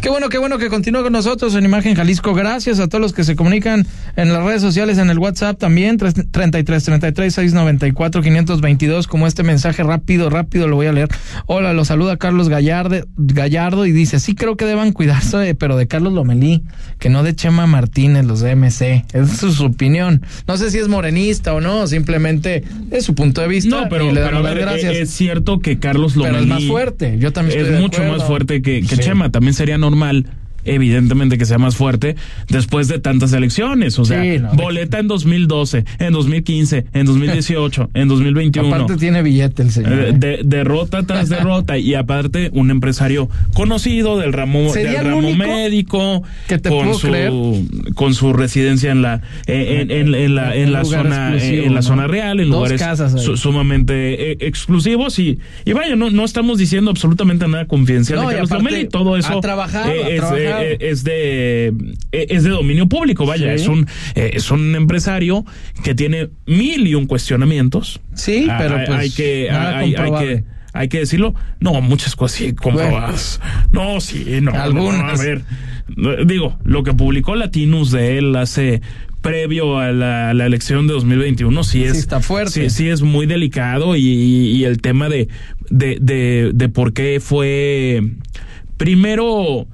Qué bueno, qué bueno que continúa con nosotros en Imagen Jalisco. Gracias a todos los que se comunican en las redes sociales, en el WhatsApp también, 33 33 694 522, como este mensaje rápido, rápido lo voy a leer. Hola, lo saluda Carlos Gallardo, Gallardo y dice, sí creo que deban cuidarse, pero de Carlos Lomelí, que no de Chema Martínez, los de MC. Esa es su opinión. No sé si es morenista o no, simplemente es su punto de vista. No, pero, le pero a ver, gracias. es, es cierto que Carlos Pero Lomelí es más fuerte, yo también estoy es de mucho acuerdo. más fuerte que, que Sí. Chema. También sería normal, evidentemente, que sea más fuerte después de tantas elecciones. O sea, Sí, no, boleta en 2012, en 2015, en 2018, en 2021. Aparte tiene billete el señor. Eh, ¿eh? de- derrota tras derrota y aparte un empresario conocido del ramo ¿Sería del el ramo médico que te con su creer? con su residencia en la eh, en, en- en la en la zona eh, en la ¿no? zona real en Dos lugares su- sumamente eh, exclusivos y y vaya no no estamos diciendo absolutamente nada confidencial No, de y Carlos aparte, Lomelí, todo eso eh, ha es, trabajado. Eh, es de eh, es de dominio público vaya Sí. es un eh, es un empresario que tiene mil y un cuestionamientos Sí, Ah, pero hay, pues, hay que nada hay, que hay que decirlo, no, muchas cosas sí comprobadas. No, sí, no. Algunas. no, a ver, digo, lo que publicó Latinus de él hace previo a la, la elección de 2021 sí es Sí, está fuerte. sí, sí es muy delicado y, y el tema de, de, de, de por qué fue primero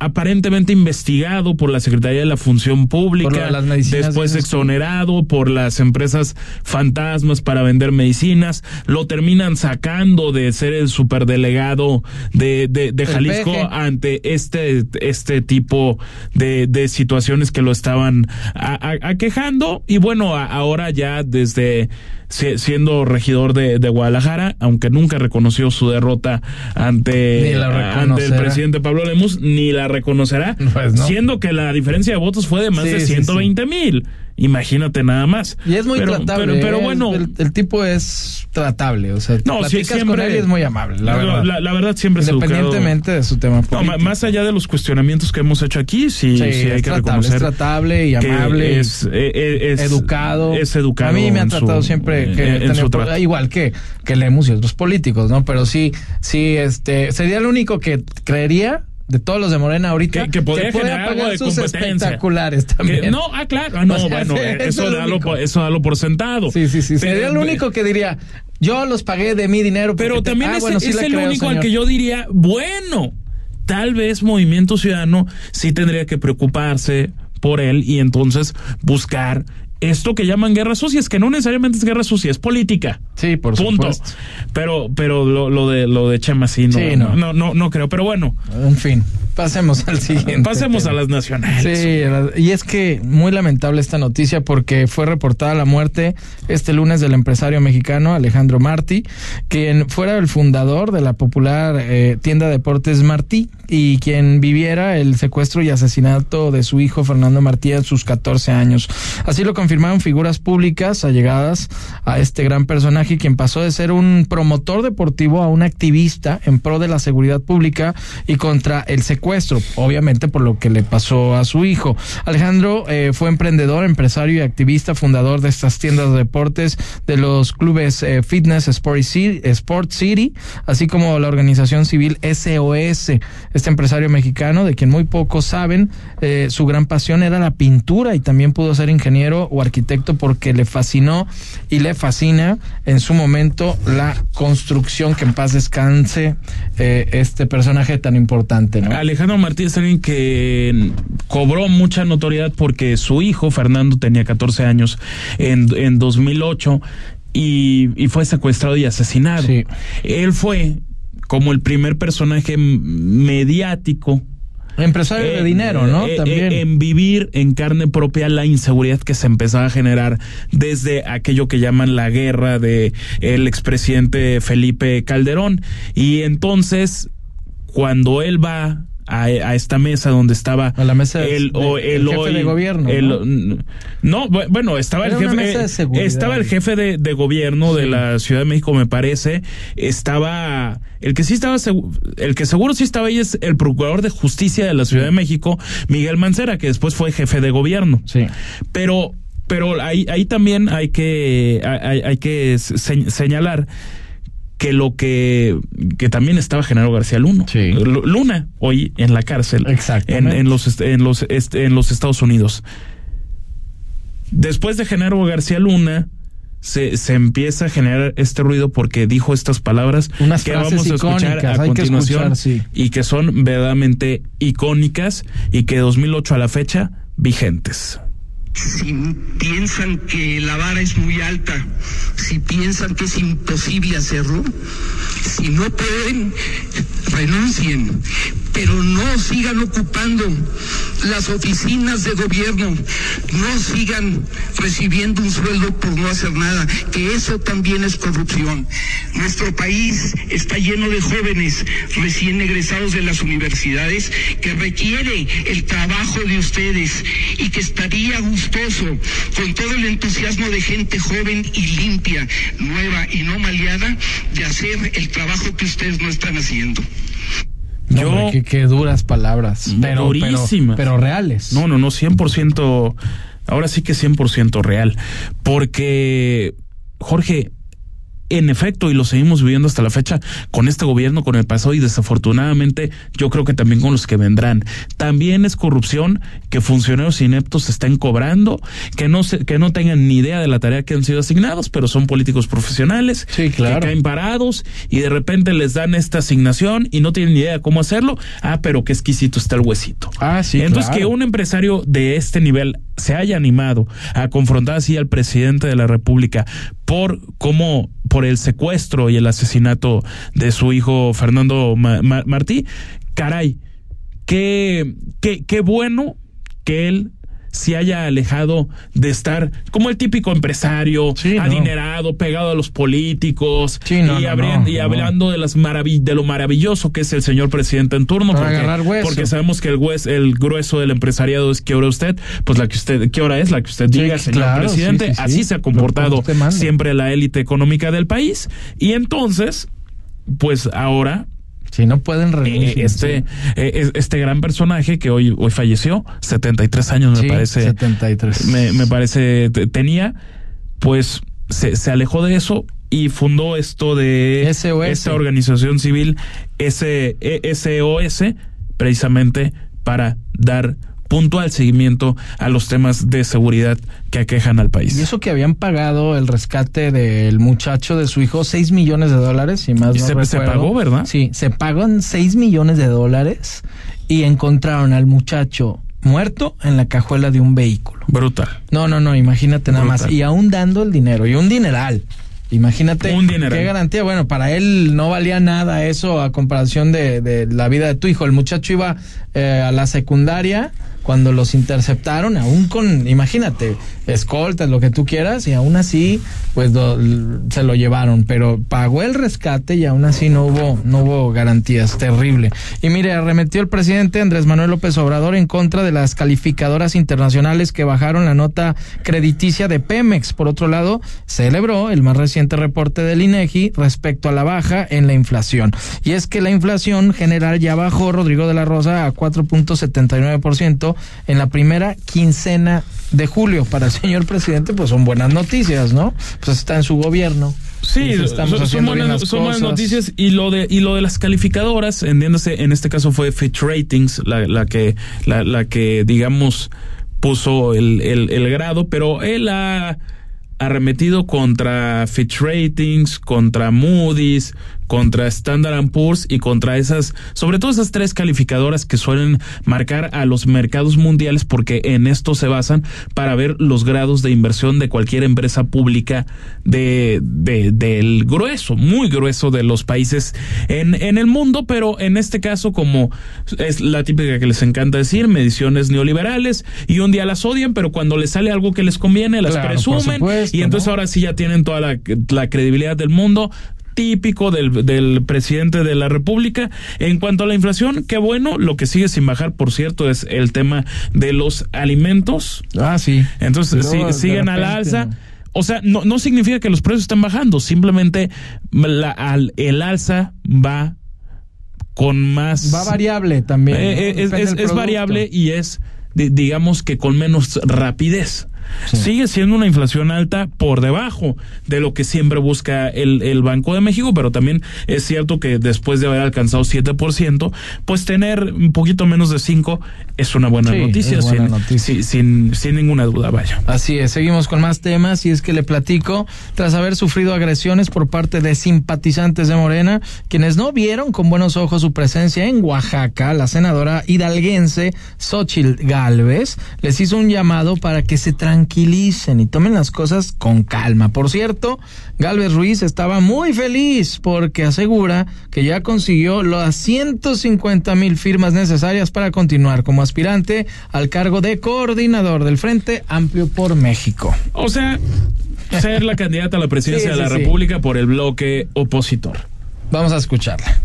aparentemente investigado por la Secretaría de la Función Pública, de las medicinas, después exonerado por las empresas fantasmas para vender medicinas, lo terminan sacando de ser el superdelegado de, de, de Jalisco ante este, este tipo de, de situaciones que lo estaban a- a- aquejando y bueno, a- ahora ya desde siendo regidor de, de Guadalajara, aunque nunca reconoció su derrota ante, la ante el presidente Pablo Lemus, ni la reconocerá, Pues no. siendo que la diferencia de votos fue de más Sí, de sí, 120 mil. Imagínate nada más. Y es muy pero, tratable. Pero, pero ¿eh? bueno, el, el tipo es tratable. O sea, no, sí, con él y es muy amable, la no, verdad. La, la verdad siempre es educado. Independientemente de su tema político. más allá de los cuestionamientos que hemos hecho aquí, sí, sí, Sí, hay es que tratable, reconocer. es tratable y amable Es, eh, eh, es- educado. Es educado. A mí me han su- tratado siempre que en- su igual que, que Lemus y otros políticos, ¿no? Pero sí, sí, este, sería el único que creería de todos los de Morena ahorita Que- que podría generar algo de sus competencia. espectaculares también. Que- no, ah, claro. Ah, no, O sea, bueno, es eso, el dalo por, eso dalo por sentado. Sí, sí, sí. Pero- sería el único que diría, yo los pagué de mi dinero. Pero te- también ah, es, bueno, sí es le el creo, único al que yo diría, bueno, tal vez Movimiento Ciudadano sí tendría que preocuparse por él y entonces buscar esto que llaman guerra sucia, es que no necesariamente es guerra sucia, es política. Sí, por Punto. supuesto. Pero, pero lo, lo de lo de Chema sí, no, Sí, no. no. no, no, creo. Pero bueno, En fin, pasemos al siguiente. pasemos a las nacionales. Sí, y es que muy lamentable esta noticia porque fue reportada la muerte este lunes del empresario mexicano Alejandro Martí, quien fuera el fundador de la popular eh, tienda de deportes Martí y quien viviera el secuestro y asesinato de su hijo Fernando Martí en sus 14 años. Así lo confirmaron figuras públicas allegadas a este gran personaje, quien pasó de ser un promotor deportivo a un activista en pro de la seguridad pública y contra el secuestro, obviamente por lo que le pasó a su hijo. Alejandro eh, fue emprendedor, empresario y activista, fundador de estas tiendas de deportes, de los clubes eh, Fitness Sport City, City, así como la organización civil SOS. Este empresario mexicano, de quien muy pocos saben, eh, su gran pasión era la pintura y también pudo ser ingeniero o arquitecto porque le fascinó y le fascina en su momento la construcción que en paz descanse este personaje tan importante, ¿no? Martí es alguien que cobró mucha notoriedad porque su hijo, Fernando, tenía 14 años en, en 2008 y, y fue secuestrado y asesinado. Sí. Él fue como el primer personaje mediático Empresario de dinero, ¿no? eh, eh, También. En vivir en carne propia la inseguridad que se empezaba a generar desde aquello que llaman la guerra de el expresidente Felipe Calderón. Y entonces, cuando él va a, a esta mesa donde estaba A la mesa de- el, o- de- el el jefe hoy- de gobierno, el- ¿no? no, bu- bueno, estaba Era el una jefe, mesa de eh, estaba el jefe de, de gobierno de la Ciudad de México, me parece, estaba, el que sí estaba, el que seguro sí estaba ahí es el procurador de justicia de la Ciudad de México, Miguel Mancera, que después fue jefe de gobierno. Sí. Pero, pero ahí, ahí también hay que, hay, hay que se- señalar que lo que, que también estaba Genaro García Luna, Sí. Lu- Luna, hoy en la cárcel, en, en los, en los, en los Estados Unidos. Después de Genaro García Luna, se, se empieza a generar este ruido porque dijo estas palabras Unas que vamos a escuchar a que continuación escuchar, sí. y que son verdaderamente icónicas y que de 2008 a la fecha vigentes. Si piensan que la vara es muy alta, si piensan que es imposible hacerlo, si no pueden, renuncien, pero no sigan ocupando las oficinas de gobierno, no sigan recibiendo un sueldo por no hacer nada, que eso también es corrupción. Nuestro país está lleno de jóvenes recién egresados de las universidades que requiere el trabajo de ustedes y que estaría gustoso con todo el entusiasmo de gente joven y limpia, nueva y no maleada de hacer el trabajo que ustedes no están haciendo. No, Yo- hombre, qué, qué duras palabras. Pero, pero, Durísimas. pero reales. No, no, no, 100%, ahora sí que 100% real. Porque, Jorge, en efecto, y lo seguimos viviendo hasta la fecha con este gobierno, con el pasado y desafortunadamente yo creo que también con los que vendrán. También es corrupción que funcionarios ineptos estén cobrando, que no se, que no tengan ni idea de la tarea que han sido asignados, pero son políticos profesionales sí, claro. que caen parados y de repente les dan esta asignación y no tienen ni idea de cómo hacerlo. Ah, pero qué exquisito está el huesito. Ah, sí. Entonces claro. que un empresario de este nivel se haya animado a confrontar así al presidente de la República por cómo por el secuestro y el asesinato de su hijo Fernando Ma Ma Martí, caray, qué, qué, qué bueno que él se haya alejado de estar como el típico empresario Sí, no. adinerado, pegado a los políticos Sí, no, y, no, no, y hablando de las maravi- de lo maravilloso que es el señor presidente en turno, porque, sabemos que el, hues- el grueso del empresariado es qué hora usted, pues la que usted, qué hora es la que usted Sí, diga, señor claro, presidente, sí, sí, sí. así se ha que comportado siempre la élite económica del país. Y entonces, pues ahora Si no pueden eh, renunciar. este, eh, es- este gran personaje que hoy, hoy falleció, 73 años me parece, 73. me, me parece te- tenía, pues se, se alejó de eso y fundó esto de SOS. esta organización civil S- E- SOS precisamente para dar puntual seguimiento a los temas de seguridad que aquejan al país. Y eso que habían pagado el rescate del muchacho de su hijo, 6 millones de dólares, si más Y no se- se recuerdo. pagó, ¿verdad? Sí, se pagan 6 millones de dólares y encontraron al muchacho muerto en la cajuela de un vehículo. Brutal. No, no, no, imagínate nada más. Y aún dando el dinero, y un dineral. Imagínate Un dineral. qué garantía. Bueno, para él no valía nada eso a comparación de, de la vida de tu hijo. El muchacho iba eh, a la secundaria cuando los interceptaron, aún con, imagínate, escoltas, lo que tú quieras, y aún así, pues se lo llevaron. Pero pagó el rescate y aún así no hubo, no hubo garantías. Terrible. Y mire, arremetió el presidente Andrés Manuel López Obrador en contra de las calificadoras internacionales que bajaron la nota crediticia de Pemex. Por otro lado, celebró el más reciente reporte del INEGI respecto a la baja en la inflación. Y es que la inflación general ya bajó, Rodrigo de la Rosa, a 4.79% en la primera quincena de julio. Para el señor presidente, pues son buenas noticias, ¿no? Pues está en su gobierno. Sí, estamos son, son buenas, son buenas noticias y lo de y lo de las calificadoras, entiéndase, en este caso fue Fitch Ratings la, la que la, la que digamos puso el, el, el grado, pero él ha arremetido contra Fitch Ratings, contra Moody's, contra Standard Poor's y contra esas, sobre todo esas tres calificadoras que suelen marcar a los mercados mundiales porque en esto se basan para ver los grados de inversión de cualquier empresa pública de, de del grueso, muy grueso de los países en, en el mundo, pero en este caso como es la típica que les encanta decir, mediciones neoliberales y un día las odian, pero cuando les sale algo que les conviene las Claro, presumen supuesto, y entonces ¿no? ahora sí ya tienen toda la, la credibilidad del mundo típico del, del presidente de la República. En cuanto a la inflación, qué bueno, lo que sigue sin bajar, por cierto, es el tema de los alimentos. Ah, sí. Entonces, siguen a la alza. O sea, no, no significa que los precios estén bajando, simplemente la, al- el alza va con más... Va variable también. Eh, ¿no? eh, es, es- variable y es, di- digamos que con menos rapidez. Sigue siendo una inflación alta por debajo de lo que siempre busca el, el Banco de México, pero también es cierto que después de haber alcanzado 7%, pues tener un poquito menos de 5 es una buena Sí, noticia, buena sin, noticia. sin, sin, sin ninguna duda, vaya. Así es, seguimos con más temas y es que le platico, tras haber sufrido agresiones por parte de simpatizantes de Morena, quienes no vieron con buenos ojos su presencia en Oaxaca, la senadora hidalguense Xochil Gálvez les hizo un llamado para que se tranquilicen y tomen las cosas con calma. Por cierto, Gálvez Ruiz estaba muy feliz porque asegura que ya consiguió las 150 mil firmas necesarias para continuar como aspirante al cargo de coordinador del Frente Amplio por México. O sea, ser la candidata a la presidencia Sí, de la sí, sí. República por el bloque opositor. Vamos a escucharla.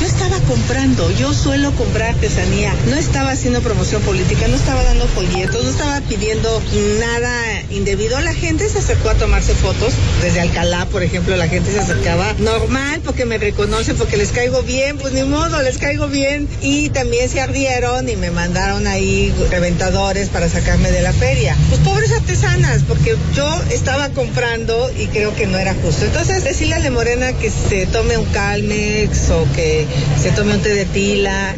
Yo estaba comprando. Yo suelo comprar artesanía. No estaba haciendo promoción política, no estaba dando folletos, no estaba pidiendo nada indebido. La gente se acercó a tomarse fotos. Desde Alcalá, por ejemplo, la gente se acercaba normal porque me reconoce, porque les caigo bien. Pues ni modo, les caigo bien. Y también se ardieron y me mandaron ahí reventadores para sacarme de la feria. Pues pobres artesanas, porque yo estaba comprando y creo que no era justo. Entonces, decirle a Le Morena que se tome un Calmex o que se tome un té de tila.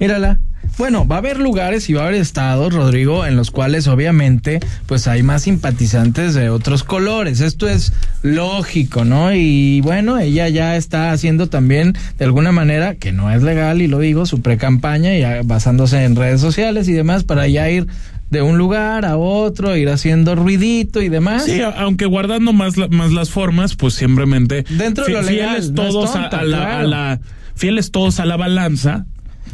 Mírala. Bueno, va a haber lugares y va a haber estados, Rodrigo, en los cuales obviamente pues hay más simpatizantes de otros colores. Esto es lógico, ¿no? Y bueno, ella ya está haciendo también de alguna manera, que no es legal y lo digo, su pre-campaña, ya basándose en redes sociales y demás para ya ir de un lugar a otro, ir haciendo ruidito y demás. Sí, aunque guardando más, más las formas, pues simplemente dentro de lo legal, fieles todos no es tonta, a, la, claro. a la fieles todos a la balanza.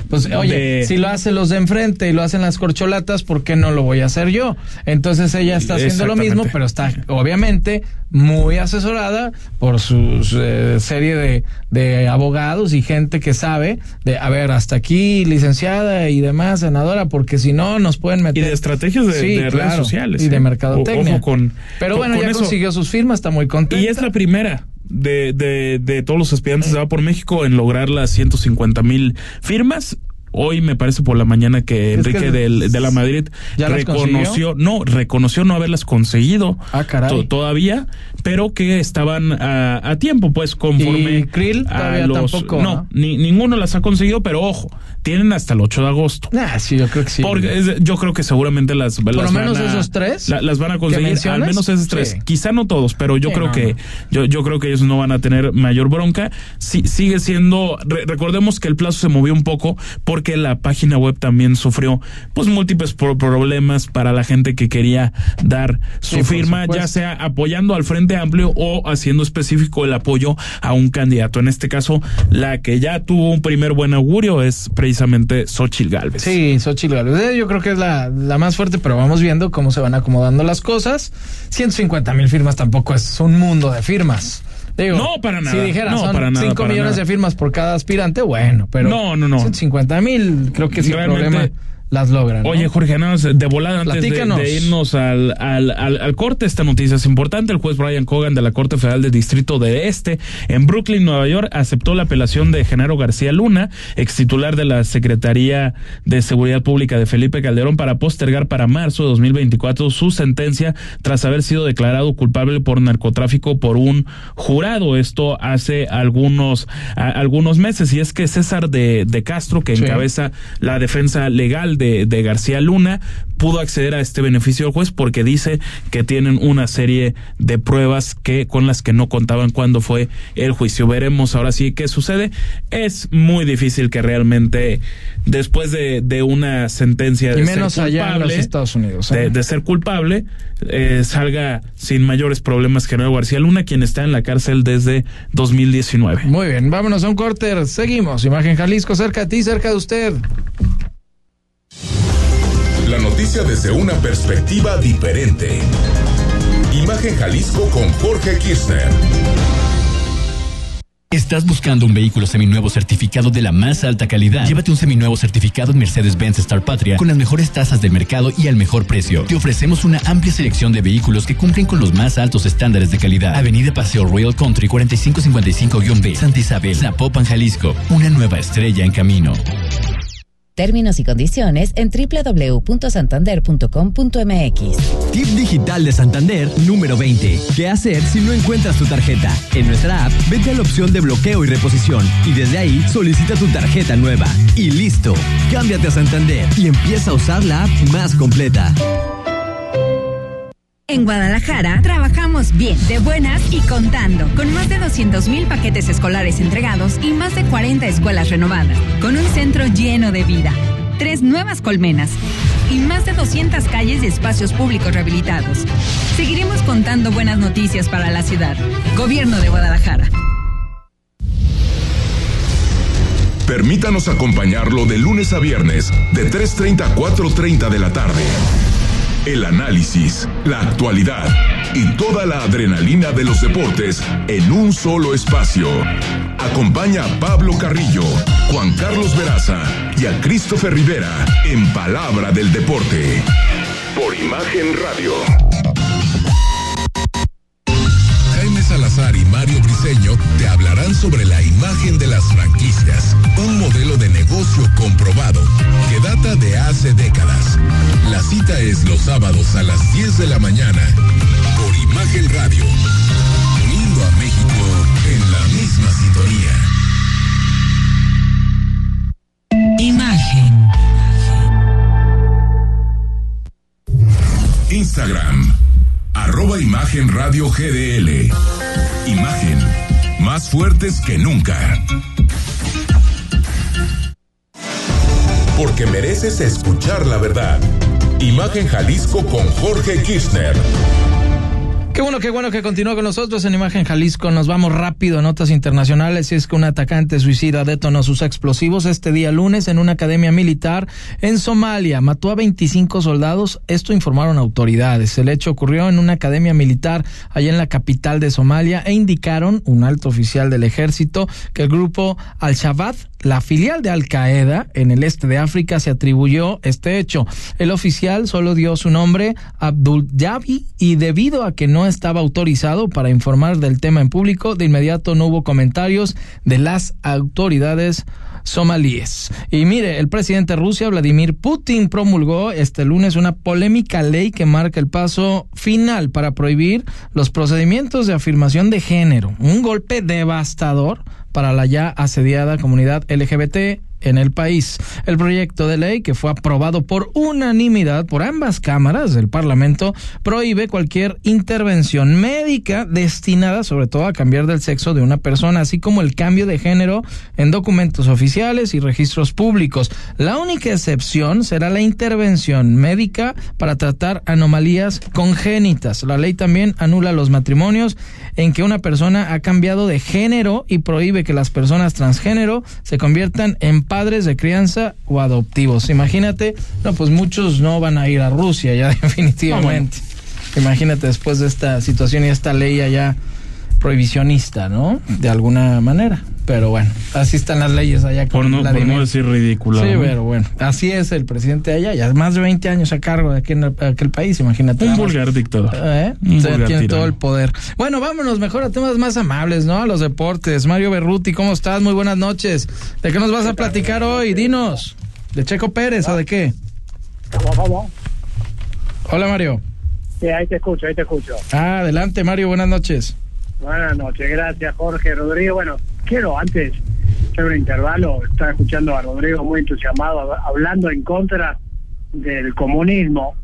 Pues oye, si lo hacen los de enfrente y lo hacen las corcholatas, ¿por qué no lo voy a hacer yo? Entonces ella está haciendo lo mismo, pero está obviamente muy asesorada por su eh, serie de, de abogados y gente que sabe de, a ver, hasta aquí licenciada y demás, senadora, porque si no nos pueden meter... Y de estrategias de, Sí, de redes sociales. Y de ¿eh? mercadotecnia. O- Ojo con, pero con- bueno, con ya eso. consiguió sus firmas, está muy contenta. Y es la primera de, de, de todos los aspirantes de Va por México en lograr las 150 mil firmas. Hoy me parece por la mañana que Es que Enrique del- de la Madrid ¿Ya las reconoció, no, reconoció no haberlas conseguido Ah, caray. todavía, pero que estaban a, a tiempo, pues conforme ¿Y Krill a todavía los tampoco, no, ¿no? ni, ninguno las ha conseguido, pero ojo, tienen hasta el 8 de agosto. Ah, sí, yo creo que sí. Porque es- yo creo que seguramente las, Por las lo van menos a- esos tres la- las van a conseguir, al menos esos tres. sí. Quizá no todos, pero yo Sí, creo no, que no. yo, yo creo que ellos no van a tener mayor bronca. Sí, sigue siendo, re- recordemos que el plazo se movió un poco porque la página web también sufrió pues múltiples pro- problemas para la gente que quería dar su Sí, firma, ya sea apoyando al Frente Amplio o haciendo específico el apoyo a un candidato. En este caso, la que ya tuvo un primer buen augurio es precisamente Xochitl Galvez. Sí, Xochitl Gálvez. Eh, Yo creo que es la, la más fuerte, pero vamos viendo cómo se van acomodando las cosas. 150 mil firmas tampoco es un mundo de firmas. Digo, No, para nada. Si dijera, No, son para nada, 5 para millones nada. de firmas por cada aspirante, bueno, pero. No, no, no. 150 mil, creo que sin Realmente- problema las logran. ¿no? Oye, Jorge, nada más de volada antes de, irnos al, al, al, al corte, esta noticia es importante. El juez Brian Cogan de la Corte Federal del Distrito de Este en Brooklyn, Nueva York, aceptó la apelación de Genaro García Luna, ex titular de la Secretaría de Seguridad Pública de Felipe Calderón, para postergar para marzo de 2024 su sentencia tras haber sido declarado culpable por narcotráfico por un jurado. Esto hace algunos, a- algunos meses. Y es que César de, de Castro, que Sí. encabeza la defensa legal de, de García Luna, pudo acceder a este beneficio del juez porque dice que tienen una serie de pruebas que con las que no contaban cuando fue el juicio. Veremos ahora sí qué sucede. Es muy difícil que realmente después de, de una sentencia de y ser menos en los culpable, Estados Unidos. ¿eh? de, de ser culpable, eh, salga sin mayores problemas Genaro García Luna, quien está en la cárcel desde 2019. Muy bien, vámonos a un corte. Seguimos. Imagen Jalisco, cerca de ti, cerca de usted. La noticia desde una perspectiva diferente. Imagen Jalisco con Jorge Kirchner. ¿Estás buscando un vehículo seminuevo certificado de la más alta calidad? Llévate un seminuevo certificado en Mercedes-Benz Star Patria con las mejores tasas del mercado y al mejor precio. Te ofrecemos una amplia selección de vehículos que cumplen con los más altos estándares de calidad. Avenida Paseo Royal Country 4555-B, Santa Isabel, Zapopan, Jalisco. Una nueva estrella en camino. Términos y condiciones en www.santander.com.mx. Tip digital de Santander número 20. ¿Qué hacer si no encuentras tu tarjeta? En nuestra app, vete a la opción de bloqueo y reposición y desde ahí solicita tu tarjeta nueva. Y listo. Cámbiate a Santander y empieza a usar la app más completa. En Guadalajara trabajamos bien, de buenas y contando, con más de 200 mil paquetes escolares entregados y más de 40 escuelas renovadas, con un centro lleno de vida, tres nuevas colmenas y más de 200 calles y espacios públicos rehabilitados. Seguiremos contando buenas noticias para la ciudad. Gobierno de Guadalajara. Permítanos acompañarlo de lunes a viernes, de 3.30 a 4.30 de la tarde. El análisis, la actualidad y toda la adrenalina de los deportes en un solo espacio. Acompaña a Pablo Carrillo, Juan Carlos Veraza y a Christopher Rivera en Palabra del Deporte. Por Imagen Radio. Salazar y Mario Briseño te hablarán sobre la imagen de las franquicias, un modelo de negocio comprobado que data de hace décadas. La cita es los sábados a las 10 de la mañana por Imagen Radio, uniendo a México en la misma sintonía. Imagen. Instagram, arroba Imagen Radio GDL. Imagen, más fuertes que nunca. Porque mereces escuchar la verdad. Imagen Jalisco con Jorge Kirchner. Qué bueno, qué bueno que continúa con nosotros en Imagen Jalisco. Nos vamos rápido a notas internacionales. Y es que un atacante suicida detonó sus explosivos este día lunes en una academia militar en Somalia. Mató a 25 soldados. Esto informaron autoridades. El hecho ocurrió en una academia militar allá en la capital de Somalia e indicaron un alto oficial del ejército que el grupo Al-Shabaab la filial de Al Qaeda en el este de África se atribuyó este hecho. El oficial solo dio su nombre Abdul Yabi y debido a que no estaba autorizado para informar del tema en público, de inmediato no hubo comentarios de las autoridades somalíes. Y mire, el presidente de Rusia, Vladimir Putin, promulgó este lunes una polémica ley que marca el paso final para prohibir los procedimientos de afirmación de género. Un golpe devastador para la ya asediada comunidad LGBT en el país. El proyecto de ley, que fue aprobado por unanimidad por ambas cámaras del Parlamento, prohíbe cualquier intervención médica destinada sobre todo a cambiar del sexo de una persona, así como el cambio de género en documentos oficiales y registros públicos. La única excepción será la intervención médica para tratar anomalías congénitas. La ley también anula los matrimonios en que una persona ha cambiado de género y prohíbe que las personas transgénero se conviertan en padres de crianza o adoptivos. Imagínate, no, pues muchos no van a ir a Rusia ya definitivamente. Imagínate después de esta situación y esta ley allá prohibicionista, ¿no? De alguna manera. Pero bueno, así están las leyes allá. Por no, por no decir ridícula. Sí, pero bueno, así es el presidente allá, ya más de 20 años a cargo de aquel, aquel país, imagínate. Un vulgar dictador. ¿Eh? Un O sea, vulgar tiene tirano. todo el poder. Bueno, vámonos mejor a temas más amables, ¿no? A los deportes. Mario Berruti, ¿cómo estás? Muy buenas noches. ¿De qué nos vas a platicar hoy? Dinos. ¿De Checo Pérez o de qué? Hola, Mario. Sí, ahí te escucho, ahí te escucho. Ah, adelante, Mario, buenas noches. Buenas noches, gracias Jorge, Rodrigo. Bueno, quiero antes hacer un intervalo, estaba escuchando a Rodrigo muy entusiasmado, hab- hablando en contra del comunismo.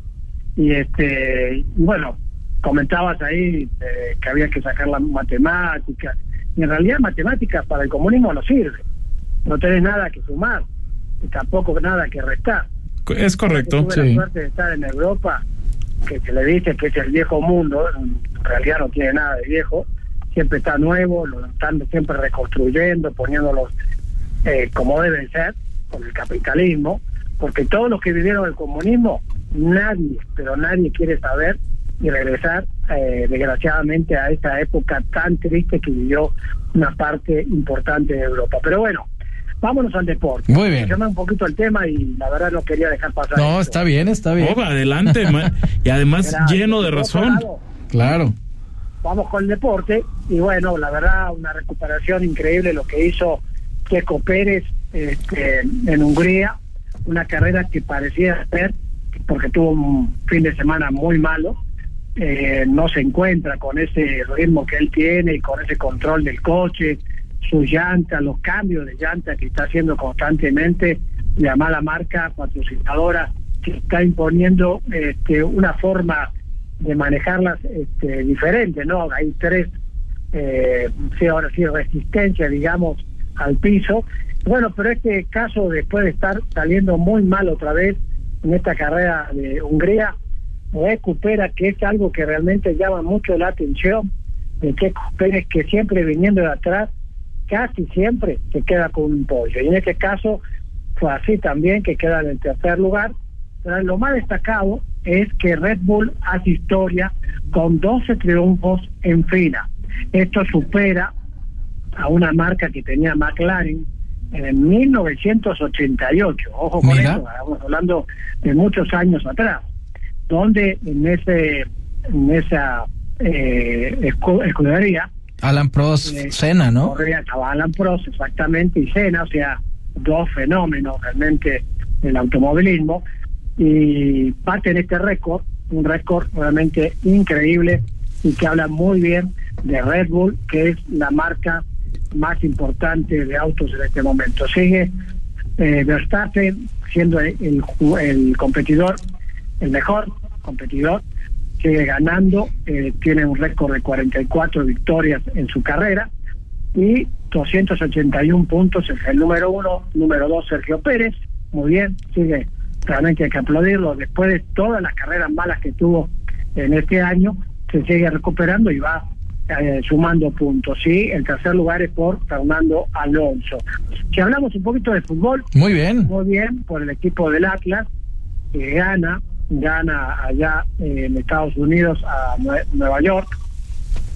Y este, bueno, comentabas ahí eh, que había que sacar las matemáticas. Y en realidad matemáticas para el comunismo no sirve. No tenés nada que sumar y tampoco nada que restar. Es correcto. Tuve la suerte de estar en Europa, que se le dice que es el viejo mundo, en realidad no tiene nada de viejo, siempre está nuevo, lo están siempre reconstruyendo, poniéndolos eh, como deben ser, con el capitalismo, porque todos los que vivieron el comunismo, nadie, pero nadie quiere saber y regresar eh, desgraciadamente a esa época tan triste que vivió una parte importante de Europa. Pero bueno, vámonos al deporte. Muy bien. Llama un poquito el tema y la verdad no quería dejar pasar. No, esto. está bien, está bien. Oh, adelante, y además lleno de razón. lado, Claro. Vamos con el deporte y bueno, la verdad una recuperación increíble lo que hizo Checo Pérez este, en Hungría, una carrera que parecía ser, porque tuvo un fin de semana muy malo, eh, no se encuentra con ese ritmo que él tiene y con ese control del coche, sus llantas, los cambios de llanta que está haciendo constantemente, la mala marca patrocinadora que está imponiendo este, una forma de manejarlas este, diferente, ¿no? Hay tres, eh, ahora sí, resistencia, digamos, al piso. Bueno, pero este caso, después de estar saliendo muy mal otra vez en esta carrera de Hungría, recupera que es algo que realmente llama mucho la atención de Checo Pérez, que siempre viniendo de atrás, casi siempre se queda con un pollo. Y en este caso fue así también, que queda en el tercer lugar. Lo más destacado es que Red Bull hace historia con 12 triunfos en fila. Esto supera a una marca que tenía McLaren en el 1988. Ojo con Mira. eso, estamos hablando de muchos años atrás, donde en ese en esa eh, escu- escudería Alan Prost, Eh, Senna, ¿no? corría estaba Alan Prost exactamente y Senna, o sea, dos fenómenos realmente del automovilismo y baten este récord, un récord realmente increíble y que habla muy bien de Red Bull, que es la marca más importante de autos en este momento. Sigue eh, Verstappen siendo el competidor, el mejor competidor, sigue ganando, eh, tiene un récord de 44 victorias en su carrera y 281 puntos es el número uno, número dos Sergio Pérez, muy bien, sigue, realmente hay que aplaudirlo, después de todas las carreras malas que tuvo en este año, se sigue recuperando y va eh, sumando puntos. Sí, el tercer lugar es por Fernando Alonso. Si hablamos un poquito de fútbol, Muy bien. muy bien por el equipo del Atlas, que gana, gana allá eh, en Estados Unidos a Nue- Nueva York,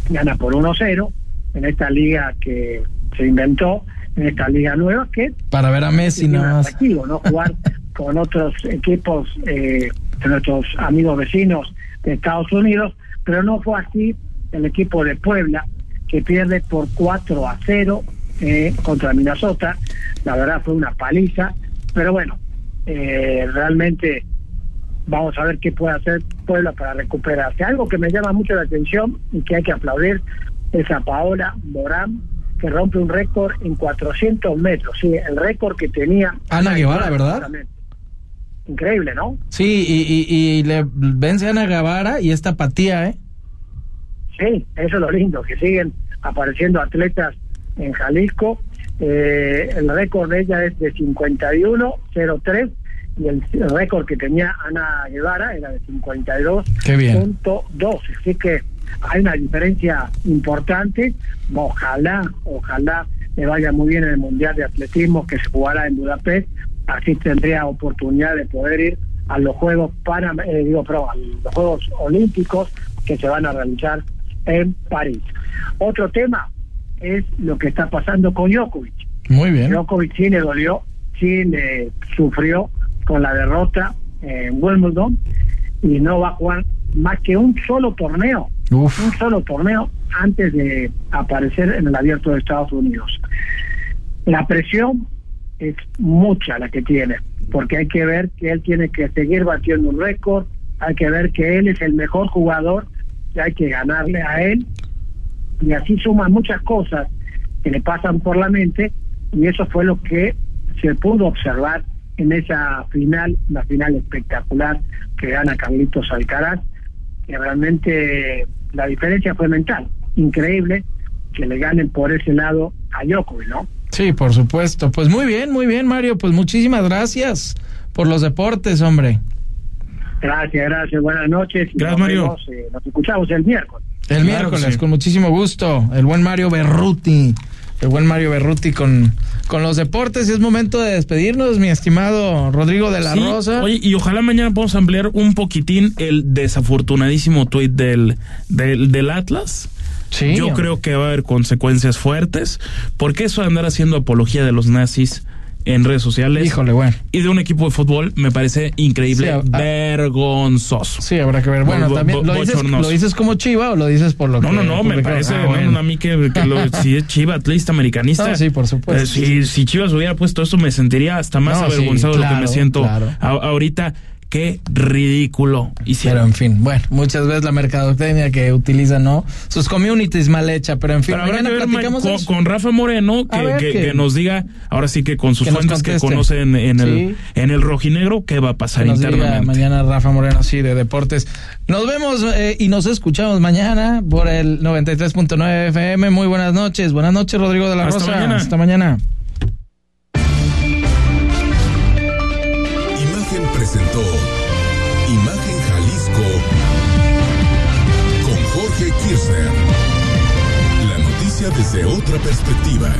gana por 1-0 en esta liga que se inventó, en esta liga nueva, que Para ver a Messi nada más. atractivo, ¿no? Jugar con otros equipos eh, de nuestros amigos vecinos de Estados Unidos, pero no fue así el equipo de Puebla, que pierde por 4 a 0 eh, contra Minnesota. La verdad fue una paliza, pero bueno, eh, realmente vamos a ver qué puede hacer Puebla para recuperarse. Algo que me llama mucho la atención y que hay que aplaudir es a Paola Morán, que rompe un récord en 400 metros, sí, el récord que tenía Ana Guevara, ¿verdad? Increíble, ¿no? Sí, y, y- y le vence a Ana Guevara y esta apatía, ¿eh? Sí, eso es lo lindo, que siguen apareciendo atletas en Jalisco. Eh, el récord de ella es de 51.03 y el récord que tenía Ana Guevara era de 52.2. Qué bien. Así que hay una diferencia importante. Ojalá, ojalá le vaya muy bien en el Mundial de Atletismo que se jugará en Budapest. Así tendría oportunidad de poder ir a los Juegos para, eh, digo, perdón, a los Juegos Olímpicos que se van a realizar en París. Otro tema es lo que está pasando con Djokovic. Muy bien. Djokovic sí le dolió, sí le sufrió con la derrota en Wimbledon y no va a jugar más que un solo torneo, un solo torneo antes de aparecer en el abierto de Estados Unidos. La presión es mucha la que tiene, porque hay que ver que él tiene que seguir batiendo un récord, hay que ver que él es el mejor jugador, hay que ganarle a él, y así suman muchas cosas que le pasan por la mente, y eso fue lo que se pudo observar en esa final, una final espectacular que gana Carlitos Alcaraz, que realmente la diferencia fue mental, increíble que le ganen por ese lado a Djokovic, ¿no? Sí, por supuesto. Pues muy bien, muy bien, Mario. Pues muchísimas gracias por los deportes, hombre. Gracias, gracias, buenas noches. Gracias, nos Mario. vemos, eh, nos escuchamos el miércoles. El Claro miércoles, sí. con muchísimo gusto. El buen Mario Berruti. El buen Mario Berruti con, con los deportes. Y es momento de despedirnos, mi estimado Rodrigo de la Sí, Rosa. Oye, y ojalá mañana podamos ampliar un poquitín el desafortunadísimo tuit del, del, del Atlas. Sí, Yo hombre. creo que va a haber consecuencias fuertes, porque eso de andar haciendo apología de los nazis en redes sociales Híjole, bueno. y de un equipo de fútbol me parece increíble, Sí, vergonzoso. Sí, habrá que ver. Bueno, Bo- también, bo- ¿lo dices. ¿lo dices como chiva o lo dices por lo No, que no, no, me parece, Ah, no, bueno. no, a mí que, que lo- si es Chiva atlista americanista. No, sí, por supuesto. eh, si, si Chivas hubiera puesto eso, me sentiría hasta más No, sí, avergonzado de lo que me siento claro. a- ahorita. Qué ridículo Pero hicieron. en fin, bueno, muchas veces la mercadotecnia que utilizan, ¿no? Sus communities mal hecha, pero en fin, Pero mañana ver platicamos con, Rafa Moreno que, ver, que- que- que nos diga, ahora sí que con sus fuentes que conocen en el, Sí. en el rojinegro, ¿qué va a pasar nos diga internamente? mañana Rafa Moreno, sí, de deportes. Nos vemos eh, y nos escuchamos mañana por el 93.9 FM. Muy buenas noches. Buenas noches, Rodrigo de la Hasta Rosa. mañana. Hasta mañana. Imagen Jalisco con Jorge Kirchner. La noticia desde otra perspectiva.